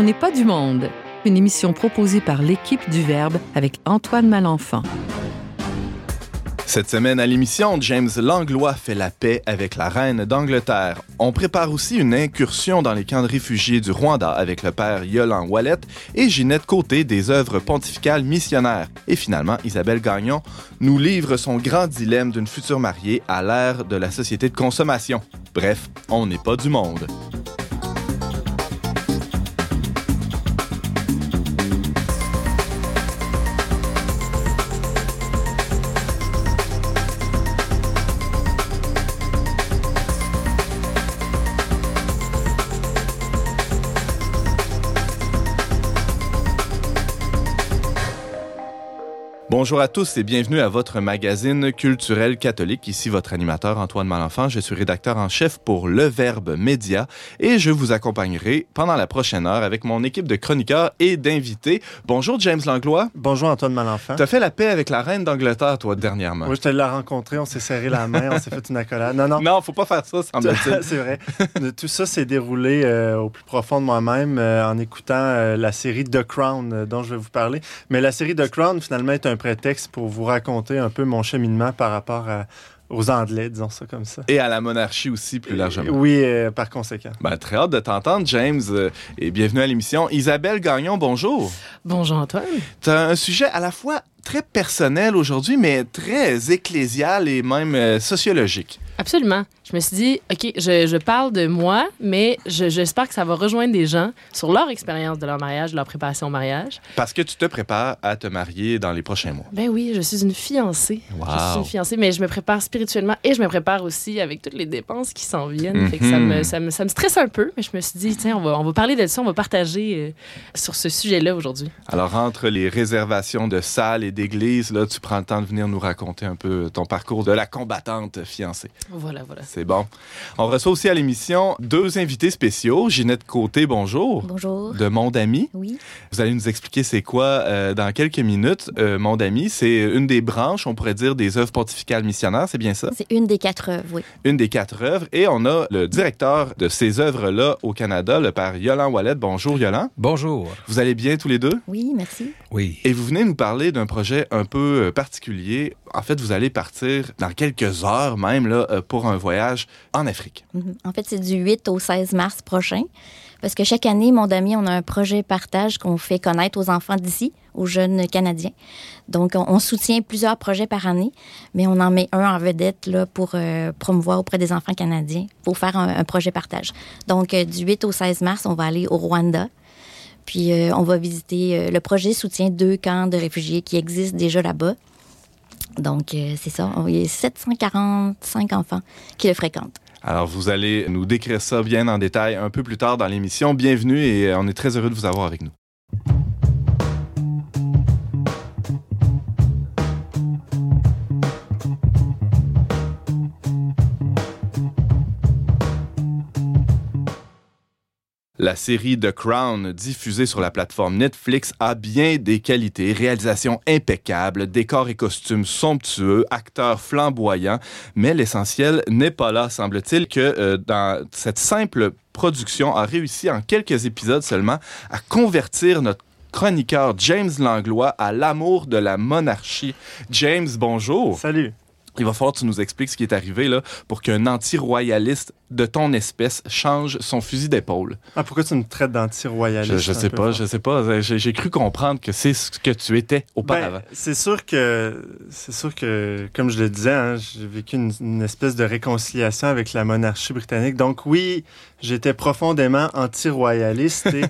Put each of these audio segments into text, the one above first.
On n'est pas du monde, une émission proposée par l'équipe du Verbe avec Antoine Malenfant. Cette semaine à l'émission, James Langlois fait la paix avec la reine d'Angleterre. On prépare aussi une incursion dans les camps de réfugiés du Rwanda avec le père Yolan Wallet et Ginette Côté des œuvres pontificales missionnaires. Et finalement, Isabelle Gagnon nous livre son grand dilemme d'une future mariée à l'ère de la société de consommation. Bref, on n'est pas du monde. Bonjour à tous et bienvenue à votre magazine culturel catholique. Ici votre animateur Antoine Malenfant. Je suis rédacteur en chef pour Le Verbe Média et je vous accompagnerai pendant la prochaine heure avec mon équipe de chroniqueurs et d'invités. Bonjour James Langlois. Bonjour Antoine Malenfant. Tu as fait la paix avec la reine d'Angleterre, toi, dernièrement. Oui, je te l'ai rencontré, on s'est serré la main, on s'est fait une accolade. Non, non. Non, faut pas faire ça, semble-t-il. C'est vrai. Tout ça s'est déroulé euh, au plus profond de moi-même euh, en écoutant euh, la série The Crown dont je vais vous parler. Mais la série The Crown, finalement, est un prétexte pour vous raconter un peu mon cheminement par rapport à, aux Anglais, disons ça comme ça. Et à la monarchie aussi, plus largement. Oui, euh, par conséquent. Ben, très hâte de t'entendre, James, euh, et bienvenue à l'émission. Isabelle Gagnon, bonjour. Bonjour Antoine. Tu as un sujet à la fois très personnel aujourd'hui, mais très ecclésial et même euh, sociologique. Absolument. Je me suis dit, OK, je, je parle de moi, mais je- j'espère que ça va rejoindre des gens sur leur expérience de leur mariage, de leur préparation au mariage. Parce que tu te prépares à te marier dans les prochains mois. Ben oui, je suis une fiancée. Je suis une fiancée, mais je me prépare spirituellement et je me prépare aussi avec toutes les dépenses qui s'en viennent. Fait que ça, Mhm. me, ça, me, ça me stresse un peu, mais je me suis dit, tiens, on va, on va parler de ça, on va partager euh, sur ce sujet-là aujourd'hui. Alors, entre les réservations de salles et d'églises, là, tu prends le temps de venir nous raconter un peu ton parcours de la combattante fiancée. Voilà, voilà. C'est bon. On reçoit aussi à l'émission deux invités spéciaux. Ginette Côté, bonjour. Bonjour. De Monde Ami. Oui, Vous allez nous expliquer c'est quoi euh, dans quelques minutes. Euh, Monde Ami, c'est une des branches, on pourrait dire, des œuvres pontificales missionnaires, c'est bien ça? c'est une des quatre œuvres, oui. Une des quatre œuvres. Et on a le directeur de ces œuvres-là au Canada, le père Yolan Wallet. Bonjour, Yolan. Bonjour. Vous allez bien tous les deux? Oui, merci. Oui. Et vous venez nous parler d'un projet un peu euh, particulier. En fait, vous allez partir dans quelques heures même là, euh, pour un voyage en Afrique. Mhm. En fait, c'est du 8 au 16 mars prochain. Parce que chaque année, mon ami, on a un projet partage qu'on fait connaître aux enfants d'ici, aux jeunes Canadiens. Donc, on, soutient plusieurs projets par année, mais on en met un en vedette là, pour euh, promouvoir auprès des enfants canadiens, pour faire un, projet partage. Donc, du 8 au 16 mars, on va aller au Rwanda. Puis, euh, on va visiter. euh, le projet soutient deux camps de réfugiés qui existent déjà là-bas. Donc, euh, c'est ça. Il y a 745 enfants qui le fréquentent. Alors, vous allez nous décrire ça bien en détail un peu plus tard dans l'émission. Bienvenue et on est très heureux de vous avoir avec nous. La série The Crown, diffusée sur la plateforme Netflix, a bien des qualités. Réalisation impeccable, décors et costumes somptueux, acteurs flamboyants. Mais l'essentiel n'est pas là, semble-t-il, que euh, dans cette simple production a réussi en quelques épisodes seulement à convertir notre chroniqueur James Langlois à l'amour de la monarchie. James, bonjour. Salut. Il va falloir que tu nous expliques ce qui est arrivé là pour qu'un anti-royaliste de ton espèce change son fusil d'épaule. Ah, pourquoi tu me traites d'anti-royaliste? Je, je sais pas, je sais pas. J'ai j'ai cru comprendre que c'est ce que tu étais auparavant. Ben, c'est sûr que, c'est sûr que, comme je le disais, hein, j'ai vécu une, une espèce de réconciliation avec la monarchie britannique. Donc oui, j'étais profondément anti-royaliste. Et,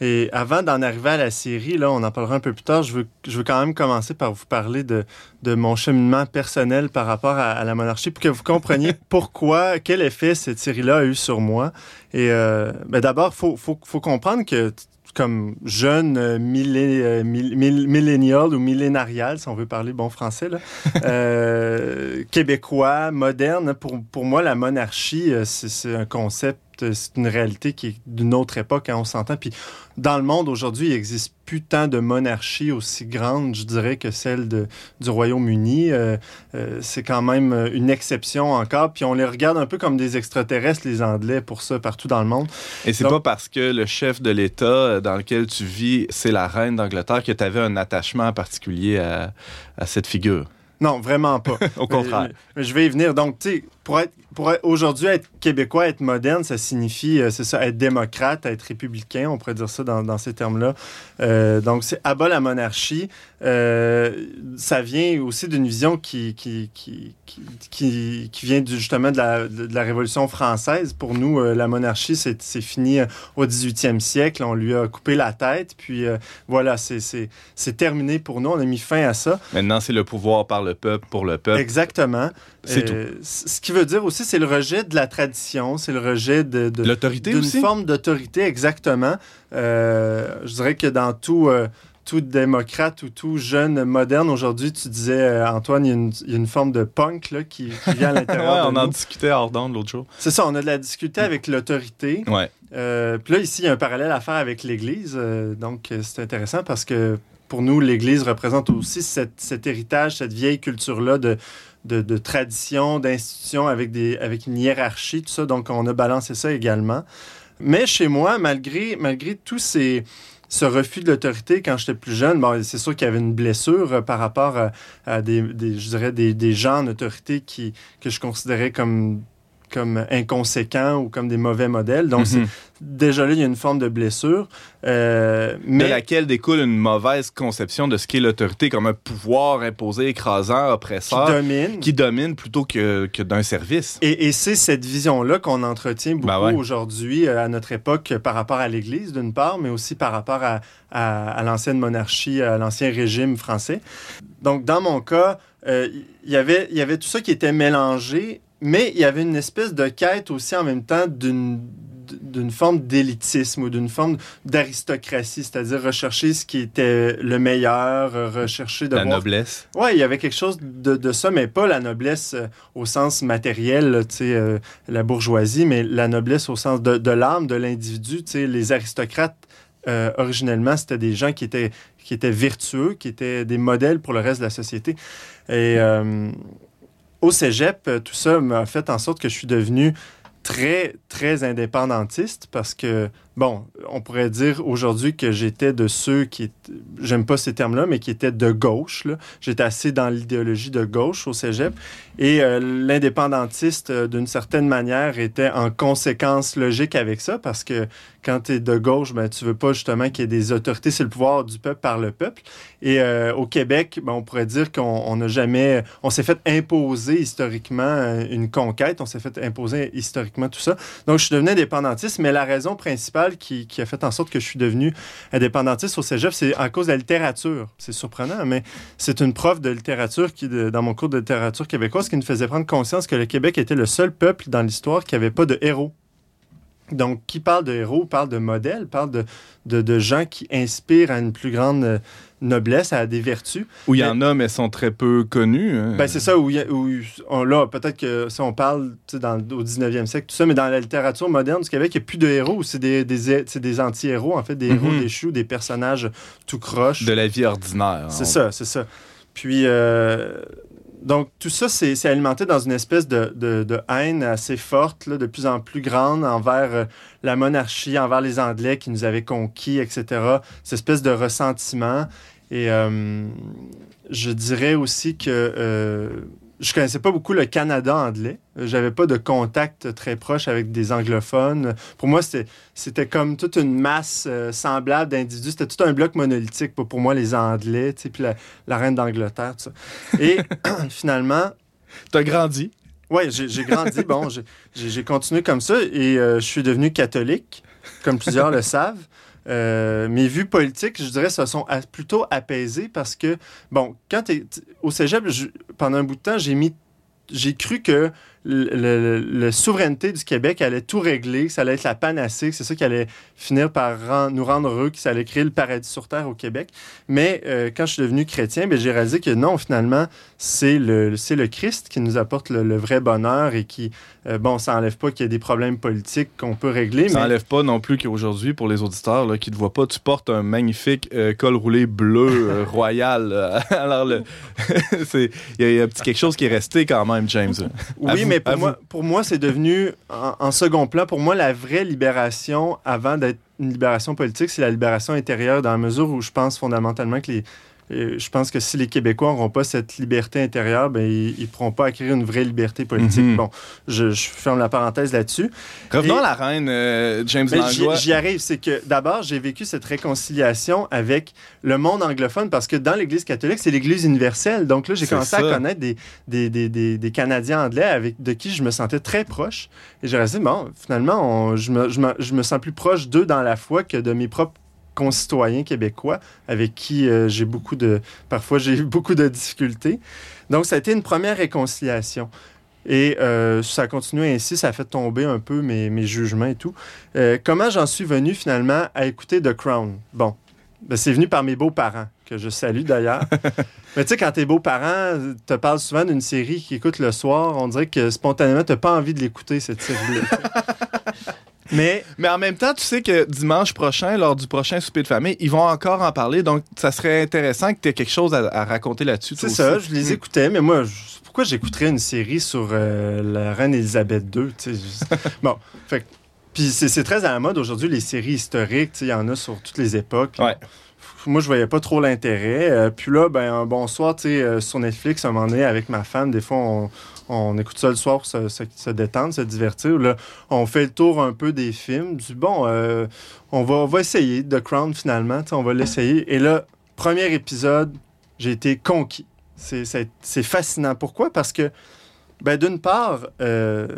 et avant d'en arriver à la série, là, on en parlera un peu plus tard. Je veux, je veux quand même commencer par vous parler de, de mon cheminement personnel par rapport à, à la monarchie, pour que vous compreniez pourquoi, quel effet cette série-là a eu sur moi. Et euh, ben d'abord, faut, faut, faut comprendre que comme jeune euh, millé- euh, mill- mill- millennial ou millénarial, si on veut parler bon français, là, euh, québécois, moderne, pour, pour moi, la monarchie, euh, c'est un concept c'est une réalité qui est d'une autre époque, hein, on s'entend. Puis dans le monde aujourd'hui, il existe plus tant de monarchies aussi grandes, je dirais, que celle de, du Royaume-Uni. Euh, euh, c'est quand même une exception encore. Puis on les regarde un peu comme des extraterrestres, les Anglais, pour ça, partout dans le monde. Et c'est pas parce que le chef de l'État dans lequel tu vis, c'est la reine d'Angleterre, que tu avais un attachement particulier à, à cette figure? Non, vraiment pas. Au contraire. Mais, je vais y venir. Donc, tu sais, pour être, pour aujourd'hui être québécois, être moderne, ça signifie, euh, c'est ça, être démocrate, être républicain, on pourrait dire ça dans, dans ces termes-là. Euh, donc, c'est abat la monarchie. Euh, ça vient aussi d'une vision qui, qui, qui, qui, qui vient justement de la, de la, Révolution française. Pour nous, euh, la monarchie, c'est fini au 18e siècle. On lui a coupé la tête, puis voilà, c'est terminé pour nous. On a mis fin à ça. Maintenant, c'est le pouvoir par le peuple, pour le peuple. Exactement. C'est tout. Ce qui veut dire aussi, c'est le rejet de la tradition, c'est le rejet de, de l'autorité d'une forme d'autorité, exactement. je dirais que dans tout tout démocrate ou tout jeune moderne. Aujourd'hui, tu disais, euh, Antoine, il y, a une, forme de punk là, qui, vient à l'intérieur. ouais, on en discutait hors d'onde l'autre jour. C'est ça, on a de la discuter avec l'autorité. Ouais. Euh, puis là, ici, il y a un parallèle à faire avec l'Église. Euh, donc, c'est intéressant parce que pour nous, l'Église représente aussi cet héritage, cette vieille culture-là de, de, tradition, d'institution avec, des, avec une hiérarchie, tout ça. Donc, on a balancé ça également. Mais chez moi, malgré, malgré tous ces ce refus de l'autorité quand j'étais plus jeune, bon, c'est sûr qu'il y avait une blessure euh, par rapport à, des, je dirais, des, des, gens en autorité qui, que je considérais comme comme inconséquents ou comme des mauvais modèles. Donc, mhm. déjà là, il y a une forme de blessure. Euh, mais... De laquelle découle une mauvaise conception de ce qu'est l'autorité comme un pouvoir imposé, écrasant, oppresseur. Qui domine. Qui domine plutôt que, que d'un service. Et, et c'est cette vision-là qu'on entretient beaucoup ben aujourd'hui euh, à notre époque par rapport à l'Église, d'une part, mais aussi par rapport à, à, l'ancienne monarchie, à l'ancien régime français. Donc, dans mon cas, euh, il y avait, il y avait tout ça qui était mélangé mais il y avait une espèce de quête aussi en même temps d'une d'une forme d'élitisme ou d'une forme d'aristocratie, c'est-à-dire rechercher ce qui était le meilleur, rechercher de la noblesse. Oui, il y avait quelque chose de, de, ça, mais pas la noblesse euh, au sens matériel, tu sais, euh, la bourgeoisie, mais la noblesse au sens de, de l'âme, de l'individu. Tu sais, les aristocrates euh, originellement, c'était des gens qui étaient, qui étaient vertueux, qui étaient des modèles pour le reste de la société. Et au cégep, euh, tout ça m'a fait en sorte que je suis devenu très, très indépendantiste parce que, bon, on pourrait dire aujourd'hui que j'étais de ceux qui, j'aime pas ces termes-là, mais qui étaient de gauche. J'étais assez dans l'idéologie de gauche au cégep. Et euh, l'indépendantiste, euh, d'une certaine manière, était en conséquence logique avec ça parce que quand tu es de gauche, ben, tu veux pas justement qu'il y ait des autorités. C'est le pouvoir du peuple par le peuple. Et euh, au Québec, ben, on pourrait dire qu'on n'a jamais... On s'est fait imposer historiquement une conquête. On s'est fait imposer historiquement tout ça. Donc, je suis devenu indépendantiste, mais la raison principale qui, a fait en sorte que je suis devenu indépendantiste au cégep, c'est à cause de la littérature. C'est surprenant, mais c'est une prof de littérature qui, dans mon cours de littérature québécoise qui nous faisait prendre conscience que le Québec était le seul peuple dans l'histoire qui n'avait pas de héros. Donc, qui parle de héros parle de modèles, parle de, de, gens qui inspirent à une plus grande noblesse, à des vertus. Où il y en a, mais sont très peu connus. Hein. Ben, c'est ça, où, on, là, peut-être que si on parle dans, au 19e siècle, tout ça, mais dans la littérature moderne du Québec, il n'y a plus de héros, c'est des, des, des anti-héros, en fait, des héros mhm. déchus, des personnages tout croches. De la vie ordinaire. C'est ça, c'est ça. Puis, euh, donc, tout ça, c'est alimenté dans une espèce de, de, haine assez forte, là, de plus en plus grande envers euh, la monarchie, envers les Anglais qui nous avaient conquis, etc. Cette espèce de ressentiment. Et euh, je dirais aussi que euh, je connaissais pas beaucoup le Canada anglais. J'avais pas de contact très proche avec des anglophones. Pour moi, c'était comme toute une masse euh, semblable d'individus. C'était tout un bloc monolithique pour, pour moi, les Anglais, puis la, reine d'Angleterre, tout ça. Et finalement... Tu as grandi. Oui, j'ai grandi. bon, j'ai continué comme ça et euh, je suis devenu catholique, comme plusieurs le savent. Euh, mes vues politiques, je dirais, se sont plutôt apaisées parce que, bon, quand tu es au cégep, pendant un bout de temps, j'ai mis j'ai cru que la souveraineté du Québec allait tout régler, que ça allait être la panacée, que c'est ça qui allait finir par nous rendre heureux, que ça allait créer le paradis sur terre au Québec. Mais euh, quand je suis devenu chrétien, ben, j'ai réalisé que non, finalement, c'est le, le Christ qui nous apporte le, vrai bonheur et qui, euh, bon, ça n'enlève pas qu'il y a des problèmes politiques qu'on peut régler. Ça n'enlève pas non plus qu'aujourd'hui, pour les auditeurs là, qui ne te voient pas, tu portes un magnifique euh, col roulé bleu royal. Alors, il y, a un petit quelque chose qui est resté quand même, James. Oui, mais pour moi, pour moi, c'est devenu en, second plan. Pour moi, la vraie libération, avant d'être une libération politique, c'est la libération intérieure, dans la mesure où je pense fondamentalement que les, je pense que si les Québécois n'auront pas cette liberté intérieure, ben, ils ne pourront pas acquérir une vraie liberté politique. Mhm. Bon, je, ferme la parenthèse là-dessus. Revenons à la reine, euh, James ben. J'y arrive. C'est que d'abord, j'ai vécu cette réconciliation avec le monde anglophone parce que dans l'Église catholique, c'est l'Église universelle. Donc là, j'ai commencé à connaître des, des, des, des, Canadiens anglais avec, de qui je me sentais très proche. Et j'ai resté, bon, finalement, je, me, je, me, je me sens plus proche d'eux dans la foi que de mes propres concitoyens québécois avec qui euh, j'ai beaucoup de, parfois j'ai eu beaucoup de difficultés. Donc, ça a été une première réconciliation. Et euh, ça a continué ainsi, ça a fait tomber un peu mes, mes jugements et tout. Euh, comment j'en suis venu finalement à écouter The Crown? Bon, ben, c'est venu par mes beaux-parents, que je salue d'ailleurs. Mais tu sais, quand tes beaux-parents te parlent souvent d'une série qu'ils écoutent le soir, on dirait que spontanément, tu n'as pas envie de l'écouter, cette série-là. Mais, mais en même temps, tu sais que dimanche prochain, lors du prochain souper de famille, ils vont encore en parler. Donc, ça serait intéressant que tu aies quelque chose à, raconter là-dessus. C'est ça, je les écoutais, mais moi, pourquoi j'écouterais une série sur euh, la reine Elisabeth II? bon, fait puis c'est très à la mode aujourd'hui, les séries historiques, il y en a sur toutes les époques. Ouais moi, je voyais pas trop l'intérêt. Euh, puis là, ben, un bon soir, tu sais, euh, sur Netflix, à un moment donné, avec ma femme, des fois, on, on écoute ça le soir pour se, détendre, se divertir. Là, on fait le tour un peu des films. Du bon, euh, on, va, essayer The Crown finalement. On va l'essayer. Et là, premier épisode, j'ai été conquis. C'est fascinant. Pourquoi? Parce que, ben, d'une part, euh,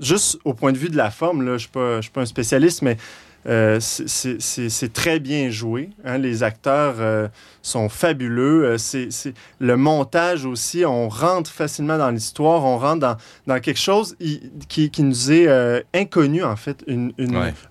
juste au point de vue de la forme, je ne suis pas un spécialiste, mais euh, c'est très bien joué. Hein. Les acteurs euh, sont fabuleux. Euh, c'est le montage aussi, on rentre facilement dans l'histoire, on rentre dans, dans quelque chose qui, qui, nous est inconnu, en fait, une,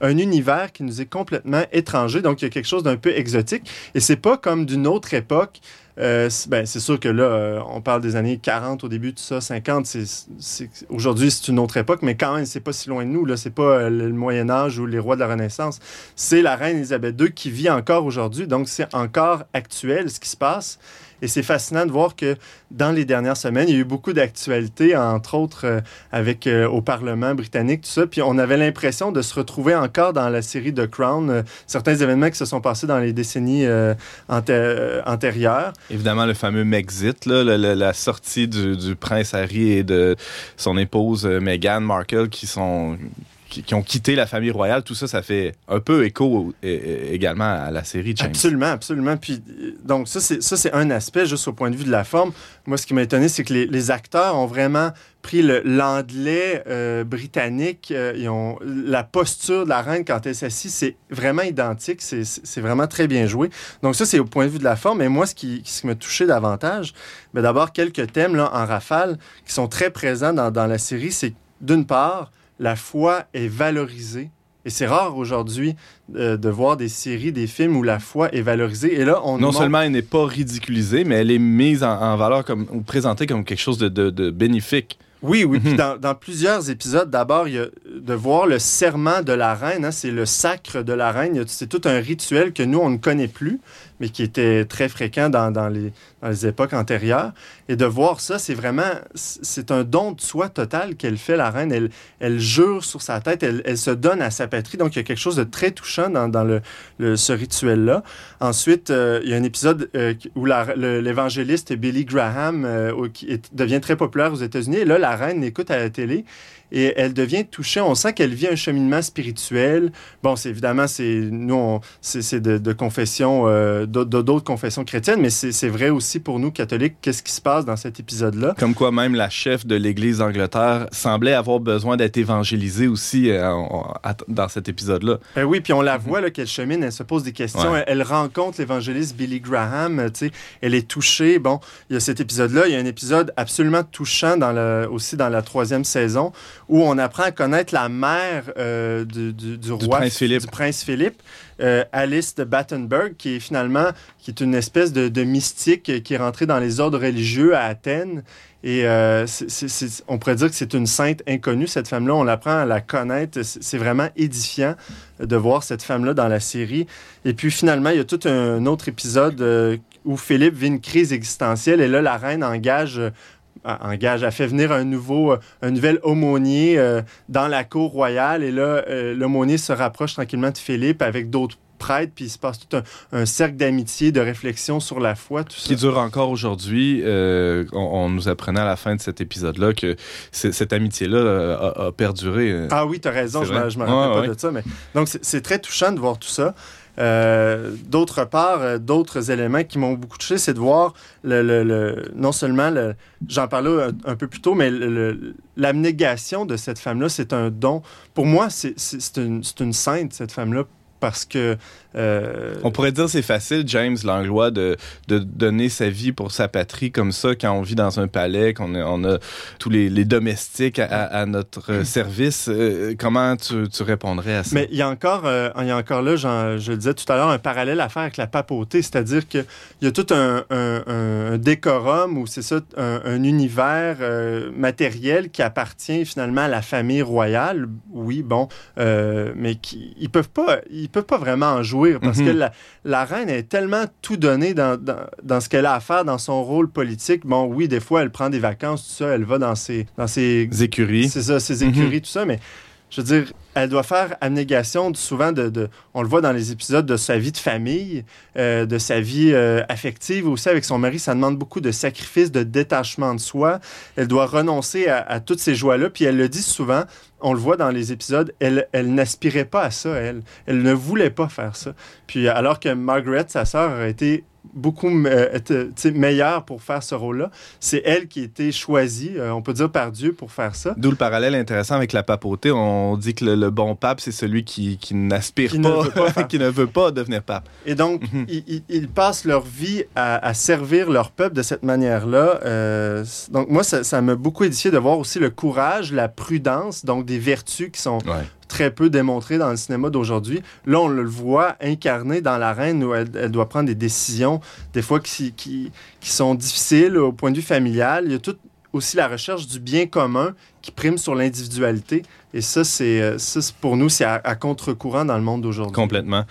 un univers qui nous est complètement étranger. Donc, il y a quelque chose d'un peu exotique. Et c'est pas comme d'une autre époque. Euh, ben, c'est sûr que là, euh, on parle des années 40 au début, tout ça, 50. C'est, aujourd'hui, c'est une autre époque, mais quand même, c'est pas si loin de nous. Là, c'est pas euh, le Moyen Âge ou les rois de la Renaissance. C'est la reine Elisabeth II qui vit encore aujourd'hui. Donc, c'est encore actuel ce qui se passe. Et c'est fascinant de voir que dans les dernières semaines, il y a eu beaucoup d'actualités, entre autres euh, avec euh, au Parlement britannique, tout ça. Puis on avait l'impression de se retrouver encore dans la série The Crown, euh, certains événements qui se sont passés dans les décennies antérieures. Évidemment, le fameux Megxit, là, la, sortie du, prince Harry et de son épouse Meghan Markle qui sont qui, ont quitté la famille royale, tout ça, ça fait un peu écho également à la série. Absolument, absolument. Puis, donc, ça, c'est un aspect, juste au point de vue de la forme. Moi, ce qui m'a étonné, c'est que les, acteurs ont vraiment pris l'anglais euh, britannique. Euh, ils ont, la posture de la reine quand elle s'assit, c'est vraiment identique. C'est vraiment très bien joué. Donc, ça, c'est au point de vue de la forme. Et moi, ce qui, ce qui m'a touché davantage, ben, d'abord, quelques thèmes là, en rafale qui sont très présents dans, dans la série. C'est d'une part, la foi est valorisée. Et c'est rare aujourd'hui euh, de voir des séries, des films où la foi est valorisée. Et là, on non seulement elle n'est pas ridiculisée, mais elle est mise en, valeur comme ou présentée comme quelque chose de bénéfique. Oui, oui. Puis mhm. dans, dans, plusieurs épisodes, d'abord, il y a de voir le serment de la reine. Hein, c'est le sacre de la reine. C'est tout un rituel que nous, on ne connaît plus, mais qui était très fréquent dans, les, époques antérieures. Et de voir ça, c'est vraiment... C'est un don de soi total qu'elle fait, la reine. Elle, elle jure sur sa tête, elle, se donne à sa patrie. Donc, il y a quelque chose de très touchant dans, ce rituel-là. Ensuite, euh, il y a un épisode euh, où l'évangéliste Billy Graham euh, qui devient très populaire aux États-Unis. Et là, la reine écoute à la télé et elle devient touchée. On sent qu'elle vit un cheminement spirituel. Bon, c'est évidemment, c'est nous, c'est de, confession euh, d'autres confessions chrétiennes, mais c'est vrai aussi pour nous, catholiques, qu'est-ce qui se passe dans cet épisode-là? Comme quoi même la chef de l'Église d'Angleterre semblait avoir besoin d'être évangélisée aussi euh, dans cet épisode-là. Ben oui, puis on la voit qu'elle chemine, elle se pose des questions, elle, rencontre l'évangéliste Billy Graham, elle est touchée. Bon, il y a cet épisode-là, il y a un épisode absolument touchant dans le, aussi dans la troisième saison où on apprend à connaître la mère euh, du, du, roi, prince Philippe. Du prince Philippe euh, Alice de Battenberg, qui est finalement qui est une espèce de, mystique qui est rentrée dans les ordres religieux à Athènes. Et euh, on pourrait dire que c'est une sainte inconnue, cette femme-là. On apprend à la connaître. C'est vraiment édifiant de voir cette femme-là dans la série. Et puis finalement, il y a tout un autre épisode où Philippe vit une crise existentielle et là, la reine engage engage, a fait venir un nouveau, un nouvel aumônier euh, dans la cour royale. Et là, euh, l'aumônier se rapproche tranquillement de Philippe avec d'autres prêtres, puis il se passe tout un, cercle d'amitié, de réflexion sur la foi, tout ça. Qui dure encore aujourd'hui. Euh, on, nous apprenait à la fin de cet épisode-là que cette amitié-là a, perduré. Ah oui, tu as raison, je ne me rappelle pas de ça. Mais... Donc, c'est très touchant de voir tout ça. Euh, d'autre part, euh, d'autres éléments qui m'ont beaucoup touché, c'est de voir non seulement, j'en parlais un, peu plus tôt, mais l'abnégation de cette femme-là, c'est un don. Pour moi, c'est une, une sainte, cette femme-là, parce que... Euh, on pourrait dire c'est facile, James Langlois, de, de, donner sa vie pour sa patrie comme ça quand on vit dans un palais, qu'on a, on a tous les, les domestiques à, notre hmm. service. Euh, comment tu, tu, répondrais à ça? Mais il y a encore, euh, il y a encore là, je le disais tout à l'heure, un parallèle à faire avec la papauté, c'est-à-dire qu'il y a tout un, un, décorum ou c'est ça, un, univers matériel qui appartient finalement à la famille royale. Oui, bon, mais qui, ils peuvent pas... Ils peut pas vraiment en jouir parce que mhm. la, reine est tellement tout donné dans, dans, ce qu'elle a à faire dans son rôle politique. Bon, oui, des fois, elle prend des vacances, tout ça, elle va dans ses, dans ses écuries. C'est ça, ses écuries, mhm. tout ça, mais je veux dire, elle doit faire abnégation souvent de, on le voit dans les épisodes de sa vie de famille, euh, de sa vie euh, affective aussi avec son mari. Ça demande beaucoup de sacrifices, de détachement de soi. Elle doit renoncer à, toutes ces joies-là. Puis elle le dit souvent, on le voit dans les épisodes, elle, elle n'aspirait pas à ça, elle. Elle ne voulait pas faire ça. Puis alors que Margaret, sa sœur, a été beaucoup euh, meilleure pour faire ce rôle-là. C'est elle qui a été choisie, euh, on peut dire par Dieu, pour faire ça. D'où le parallèle intéressant avec la papauté. On dit que le, bon pape, c'est celui qui, qui n'aspire pas, qui ne veut pas devenir pape. Et donc, mhm. ils, passent leur vie à, servir leur peuple de cette manière-là. Euh, donc, moi, ça m'a beaucoup édifié de voir aussi le courage, la prudence, donc des vertus qui sont très peu démontré dans le cinéma d'aujourd'hui. Là, on le voit incarné dans la reine où elle, doit prendre des décisions, des fois qui, qui, qui, sont difficiles au point de vue familial. Il y a tout aussi la recherche du bien commun qui prime sur l'individualité. Et ça, c'est euh, pour nous, c'est à, contre-courant dans le monde d'aujourd'hui. Complètement.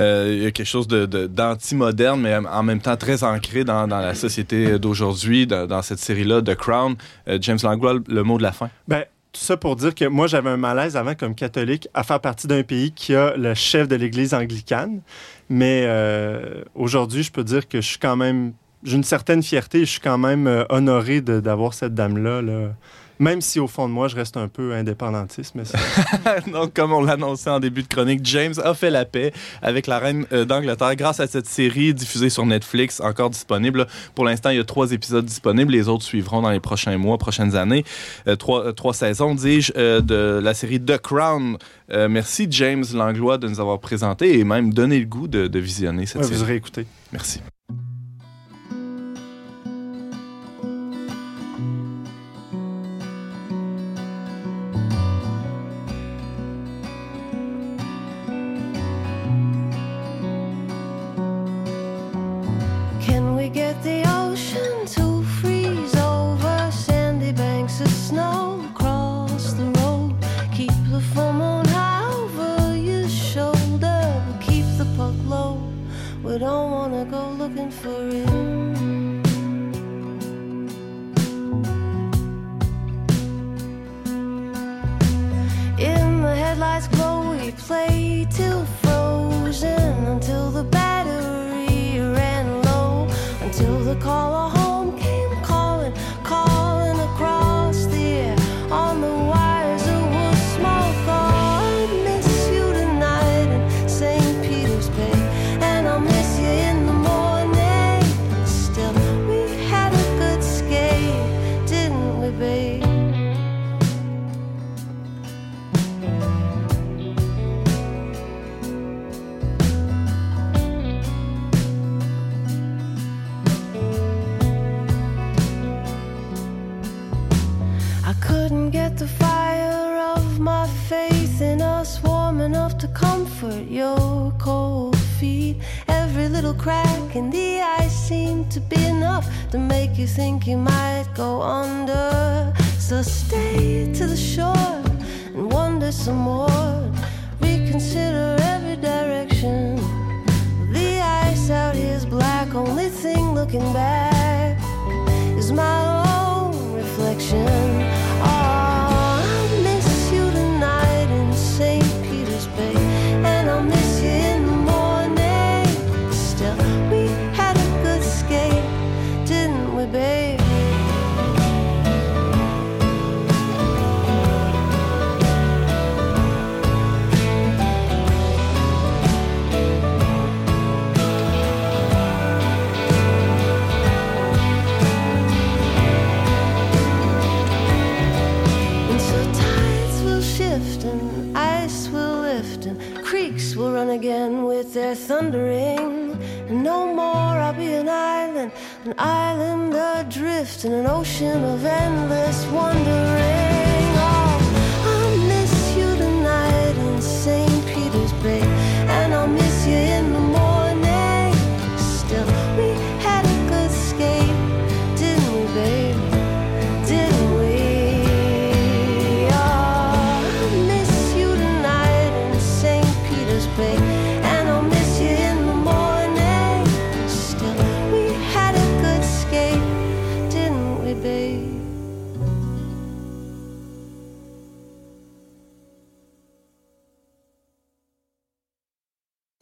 Euh, il y a quelque chose d'anti-moderne, mais en même temps très ancré dans, dans la société d'aujourd'hui, dans, dans, cette série-là, The Crown. Euh, James Langlois, le mot de la fin? Ben, ça pour dire que moi, j'avais un malaise avant comme catholique à faire partie d'un pays qui a le chef de l'Église anglicane. Mais euh, aujourd'hui, je peux dire que je suis quand même... J'ai une certaine fierté. Je suis quand même euh, honoré d'avoir cette dame-là là, même si au fond de moi, je reste un peu indépendantiste. Mais Donc, comme on l'annonçait en début de chronique, James a fait la paix avec la reine euh, d'Angleterre grâce à cette série diffusée sur Netflix, encore disponible. Pour l'instant, il y a trois épisodes disponibles. Les autres suivront dans les prochains mois, prochaines années. Euh, trois, euh, trois, saisons, dis-je, de la série The Crown. merci, James Langlois, de nous avoir présenté et même donné le goût de, visionner cette série. Vous aurez écouté. Merci. get the ocean to freeze over sandy banks of snow. Comfort your cold feet. Every little crack in the ice seemed to be enough to make you think you might go under. So stay to the shore and wander some more. Reconsider every direction. The ice out here is black, only thing looking back is my own reflection. Thundering. And no more I'll be an island, an island adrift in an ocean of endless wondering.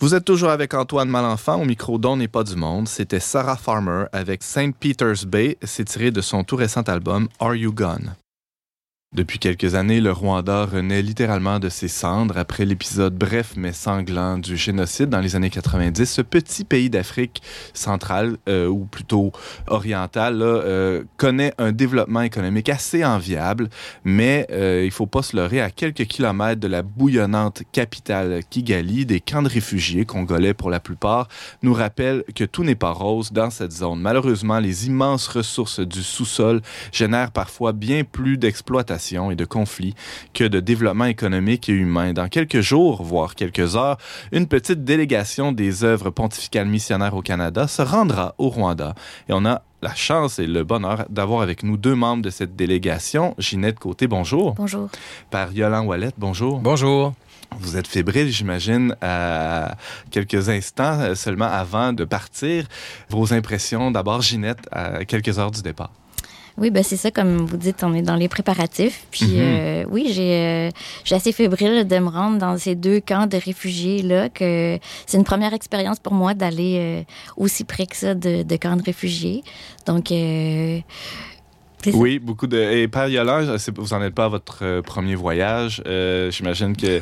Vous êtes toujours avec Antoine Malenfant au micro d'On n'est pas du monde. C'était Sarah Farmer avec St. Peter's Bay. C'est tiré de son tout récent album Are You Gone? Depuis quelques années, le Rwanda renaît littéralement de ses cendres après l'épisode bref mais sanglant du génocide dans les années 90. Ce petit pays d'Afrique centrale, euh, ou plutôt orientale, là, euh, connaît un développement économique assez enviable, mais euh, il faut pas se leurrer, à quelques kilomètres de la bouillonnante capitale Kigali, des camps de réfugiés congolais pour la plupart, nous rappellent que tout n'est pas rose dans cette zone. Malheureusement, les immenses ressources du sous-sol génèrent parfois bien plus d'exploitation et de conflits que de développement économique et humain. Dans quelques jours, voire quelques heures, une petite délégation des œuvres pontificales missionnaires au Canada se rendra au Rwanda. Et on a la chance et le bonheur d'avoir avec nous deux membres de cette délégation. Ginette Côté, bonjour. Bonjour. Par Yolan Wallet, bonjour. Bonjour. Vous êtes fébrile, j'imagine, à quelques instants euh, seulement avant de partir. Vos impressions, d'abord, Ginette, à quelques heures du départ? Oui, ben c'est ça, comme vous dites, on est dans les préparatifs. Puis Mhm. euh, oui, j'ai euh, j'ai assez fébrile de me rendre dans ces deux camps de réfugiés-là, que c'est une première expérience pour moi d'aller euh, aussi près que ça de, de camps de réfugiés. Donc, Oui, beaucoup de. Et Père Yolan, c'est- vous n'en êtes pas à votre euh, premier voyage. Euh, J'imagine que.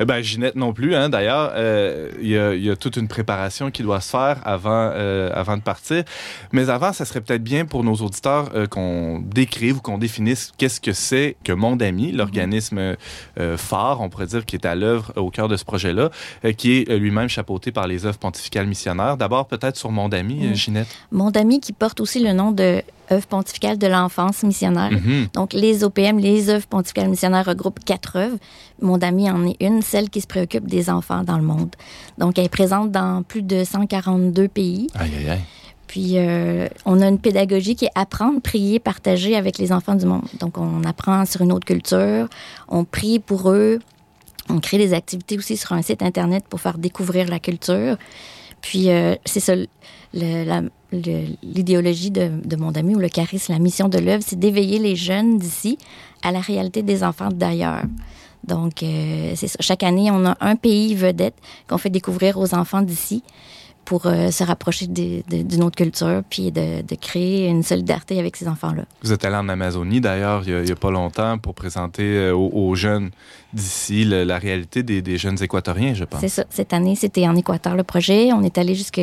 Eh ben, Ginette non plus, hein, d'ailleurs. euh, Il y, a, il y a toute une préparation qui doit se faire avant, euh, avant de partir. Mais avant, ça serait peut-être bien pour nos auditeurs qu'on décrive ou qu'on définisse qu'est-ce que c'est que Monde Ami, l'organisme euh, phare, on pourrait dire, qui est à l'œuvre au cœur de ce projet-là, qui est lui-même chapeauté par les œuvres pontificales missionnaires. D'abord, peut-être sur Monde Ami, Mhm. Ginette. Mon ami qui porte aussi le nom de œuvre pontificale de l'enfance missionnaire. Mhm. Donc, les OPM, les œuvres pontificales missionnaires regroupent quatre œuvres. Mon ami en est une, celle qui se préoccupe des enfants dans le monde. Donc, elle est présente dans plus de 142 pays. Aïe, aïe, aïe. Puis, euh, on a une pédagogie qui est apprendre, prier, partager avec les enfants du monde. Donc, on apprend sur une autre culture, on prie pour eux, on crée des activités aussi sur un site Internet pour faire découvrir la culture. Puis, euh, c'est ça, le- la- le- l'idéologie de, mon ami ou le charisme, la mission de l'œuvre, c'est d'éveiller les jeunes d'ici à la réalité des enfants d'ailleurs. Donc, euh. Chaque année, on a un pays vedette qu'on fait découvrir aux enfants d'ici pour euh, se rapprocher d'une autre culture, puis de, de créer une solidarité avec ces enfants-là. Vous êtes allé en Amazonie d'ailleurs il a- n'y a, pas longtemps pour présenter euh, aux, aux jeunes d'ici la réalité des, des jeunes équatoriens, je pense. C'est ça. Cette année, c'était en Équateur le projet. On est allé jusque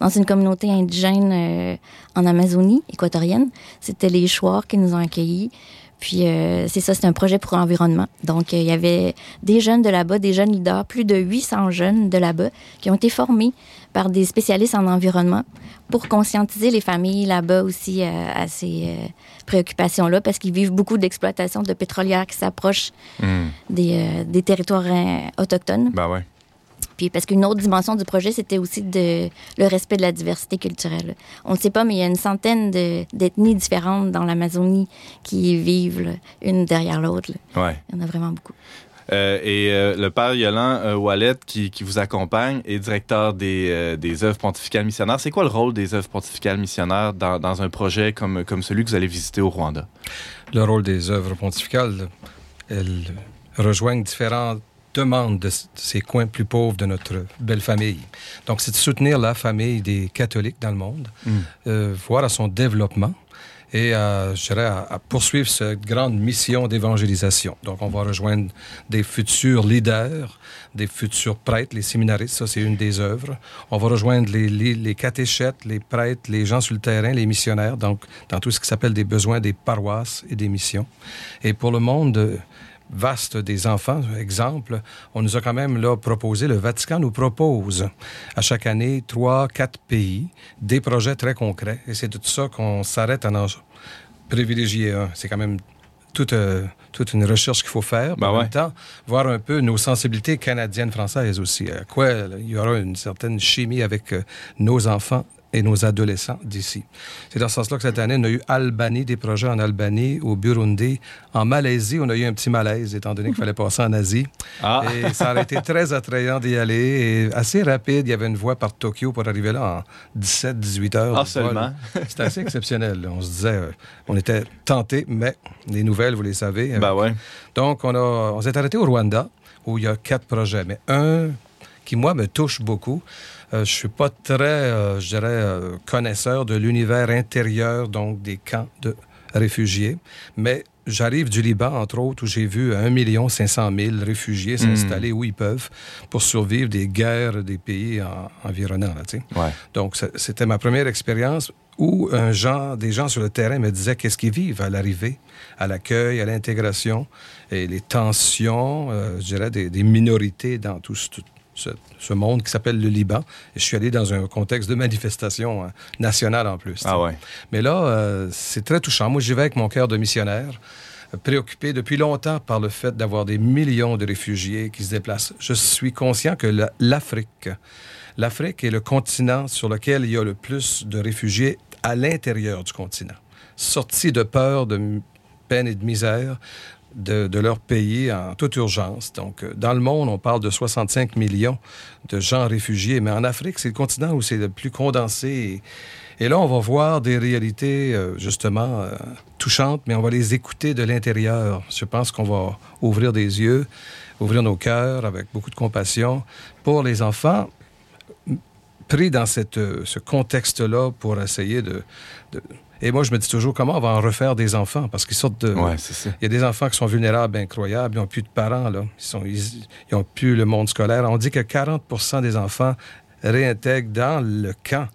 dans une communauté indigène euh, en Amazonie équatorienne. C'était les Chouars qui nous ont accueillis. Puis euh, c'est ça, c'est un projet pour l'environnement. Donc euh, il y avait des jeunes de là-bas, des jeunes leaders, plus de 800 jeunes de là-bas qui ont été formés par des spécialistes en environnement pour conscientiser les familles là-bas aussi euh, à ces euh, préoccupations-là parce qu'ils vivent beaucoup d'exploitation de pétrolière qui s'approche Hmm. des, euh, des territoires autochtones. Ben ouais. Puis parce qu'une autre dimension du projet, c'était aussi de, le respect de la diversité culturelle. On ne sait pas, mais il y a une centaine de- d'ethnies différentes dans l'Amazonie qui vivent là, une derrière l'autre. Ouais. Il y en a vraiment beaucoup. Euh, et euh, le père Yolan euh, Wallet, qui, qui vous accompagne, est directeur des, des œuvres pontificales missionnaires. C'est quoi le rôle des œuvres pontificales missionnaires dans, dans un projet comme, comme celui que vous allez visiter au Rwanda? Le rôle des œuvres pontificales, elles rejoignent différentes demandes de ces coins plus pauvres de notre belle famille. Donc, c'est de soutenir la famille des catholiques dans le monde, Mm. euh, voir à son développement et à, je dirais, à, poursuivre cette grande mission d'évangélisation. Donc, on va rejoindre des futurs leaders, des futurs prêtres, les séminaristes, ça c'est une des œuvres. On va rejoindre les, les, les catéchètes, les prêtres, les gens sur le terrain, les missionnaires, donc dans tout ce qui s'appelle des besoins des paroisses et des missions. Et pour le monde vaste des enfants, exemple, on nous a quand même là proposé, le Vatican nous propose à chaque année trois, quatre pays, des projets très concrets. Et c'est de tout ça qu'on s'arrête en privilégier un. C'est quand même toute, euh, toute une recherche qu'il faut faire. Ben mais en ouais. même temps, voir un peu nos sensibilités canadiennes, françaises aussi. À quoi il y aura une certaine chimie avec euh, nos enfants? Et nos adolescents d'ici. C'est dans ce sens-là que cette année, on a eu Albanie, des projets en Albanie, au Burundi. En Malaisie, on a eu un petit malaise, étant donné qu'il fallait passer en Asie. Ah, Et ça aurait été très attrayant d'y aller. Et assez rapide, il y avait une voie par Tokyo pour arriver là en 17-18 heures. ah seulement. C'était assez exceptionnel. là. On se disait, euh, on était tentés, mais les nouvelles, vous les savez. euh, Ben ouais. donc, on, a, on s'est arrêté au Rwanda, où il y a quatre projets. Mais un qui, moi, me touche beaucoup. Euh, je suis pas très, euh, je dirais, euh, connaisseur de l'univers intérieur, donc des camps de réfugiés. Mais j'arrive du Liban, entre autres, où j'ai vu 1 500 000 réfugiés s'installer où ils peuvent pour survivre des guerres des pays en- environnants. Là. Ouais. Donc, c'était ma première expérience où un genre, des gens sur le terrain me disaient qu'est-ce qu'ils vivent à l'arrivée, à l'accueil, à l'intégration, et les tensions, euh, je dirais, des, des minorités dans tout ce, tout ce- ce monde qui s'appelle le Liban. Et je suis allé dans un contexte de manifestation hein, nationale en plus. Ah ouais. Mais là, euh, c'est très touchant. Moi, j'y vais avec mon cœur de missionnaire, euh, préoccupé depuis longtemps par le fait d'avoir des millions de réfugiés qui se déplacent. Je suis conscient que la- l'Afrique, l'Afrique est le continent sur lequel il y a le plus de réfugiés à l'intérieur du continent, sortis de peur, de peine et de misère. De, leur pays en toute urgence. Donc, euh, dans le monde, on parle de 65 millions de gens réfugiés, mais en Afrique, c'est le continent où c'est le plus condensé. Et, là, on va voir des réalités, euh, justement, euh, touchantes, mais on va les écouter de l'intérieur. Je pense qu'on va ouvrir des yeux, ouvrir nos cœurs avec beaucoup de compassion pour les enfants pris dans cette, ce contexte-là pour essayer de- Et moi, je me dis toujours, comment on va en refaire des enfants? Parce qu'ils sortent de... Ouais, c'est ça. Il y a des enfants qui sont vulnérables, incroyables. Ils n'ont plus de parents, là. Ils sont, ils, ils ont plus le monde scolaire. On dit que 40% des enfants réintègrent dans le camp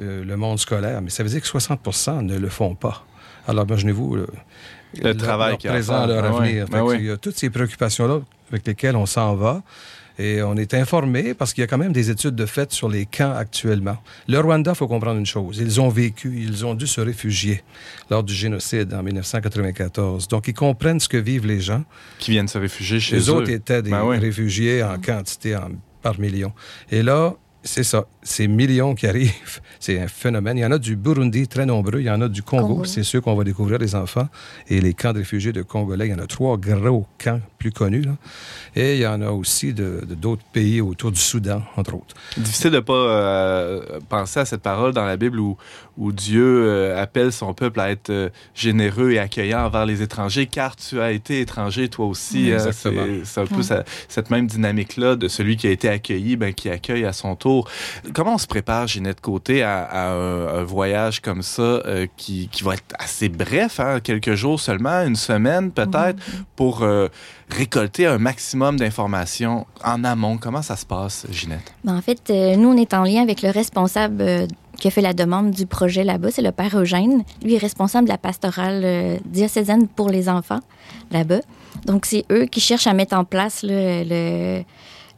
euh, le monde scolaire, mais ça veut dire que 60% ne le font pas. Alors, imaginez-vous le, Le travail leur y a à présent, faire. leur ouais, avenir. ben. Il y a toutes ces préoccupations-là avec lesquelles on s'en va. Et on est informé parce qu'il y a quand même des études de fait sur les camps actuellement. Le Rwanda, il faut comprendre une chose. Ils ont vécu, ils ont dû se réfugier lors du génocide en 1994. Donc, ils comprennent ce que vivent les gens. Qui viennent se réfugier chez Les eux. autres étaient des Ben oui. réfugiés en quantité, en- par millions. Et là, c'est ça, ces millions qui arrivent, c'est un phénomène. Il y en a du Burundi, très nombreux. Il y en a du Congo, Congo. c'est ceux qu'on va découvrir, les enfants. Et les camps de réfugiés de Congolais, il y en a trois gros camps plus connus. là. Et il y en a aussi de de- d'autres pays autour du Soudan, entre autres. Difficile de pas euh, penser à cette parole dans la Bible où, où Dieu euh, appelle son peuple à être euh, généreux et accueillant envers les étrangers, car tu as été étranger toi aussi. Exactement. C'est- C'est un peu ça- cette même dynamique-là de celui qui a été accueilli, ben, qui accueille à son tour. Comment on se prépare, Ginette Côté, à, à un, un voyage comme ça euh, qui, qui va être assez bref, hein, quelques jours seulement, une semaine peut-être, pour euh, récolter un maximum d'informations en amont? Comment ça se passe, Ginette? Ben, en fait, euh, nous, on est en lien avec le responsable euh, qui a fait la demande du projet là-bas. C'est le père Eugène. Lui est responsable de la pastorale euh, diocésaine pour les enfants là-bas. Donc, c'est eux qui cherchent à mettre en place le, le,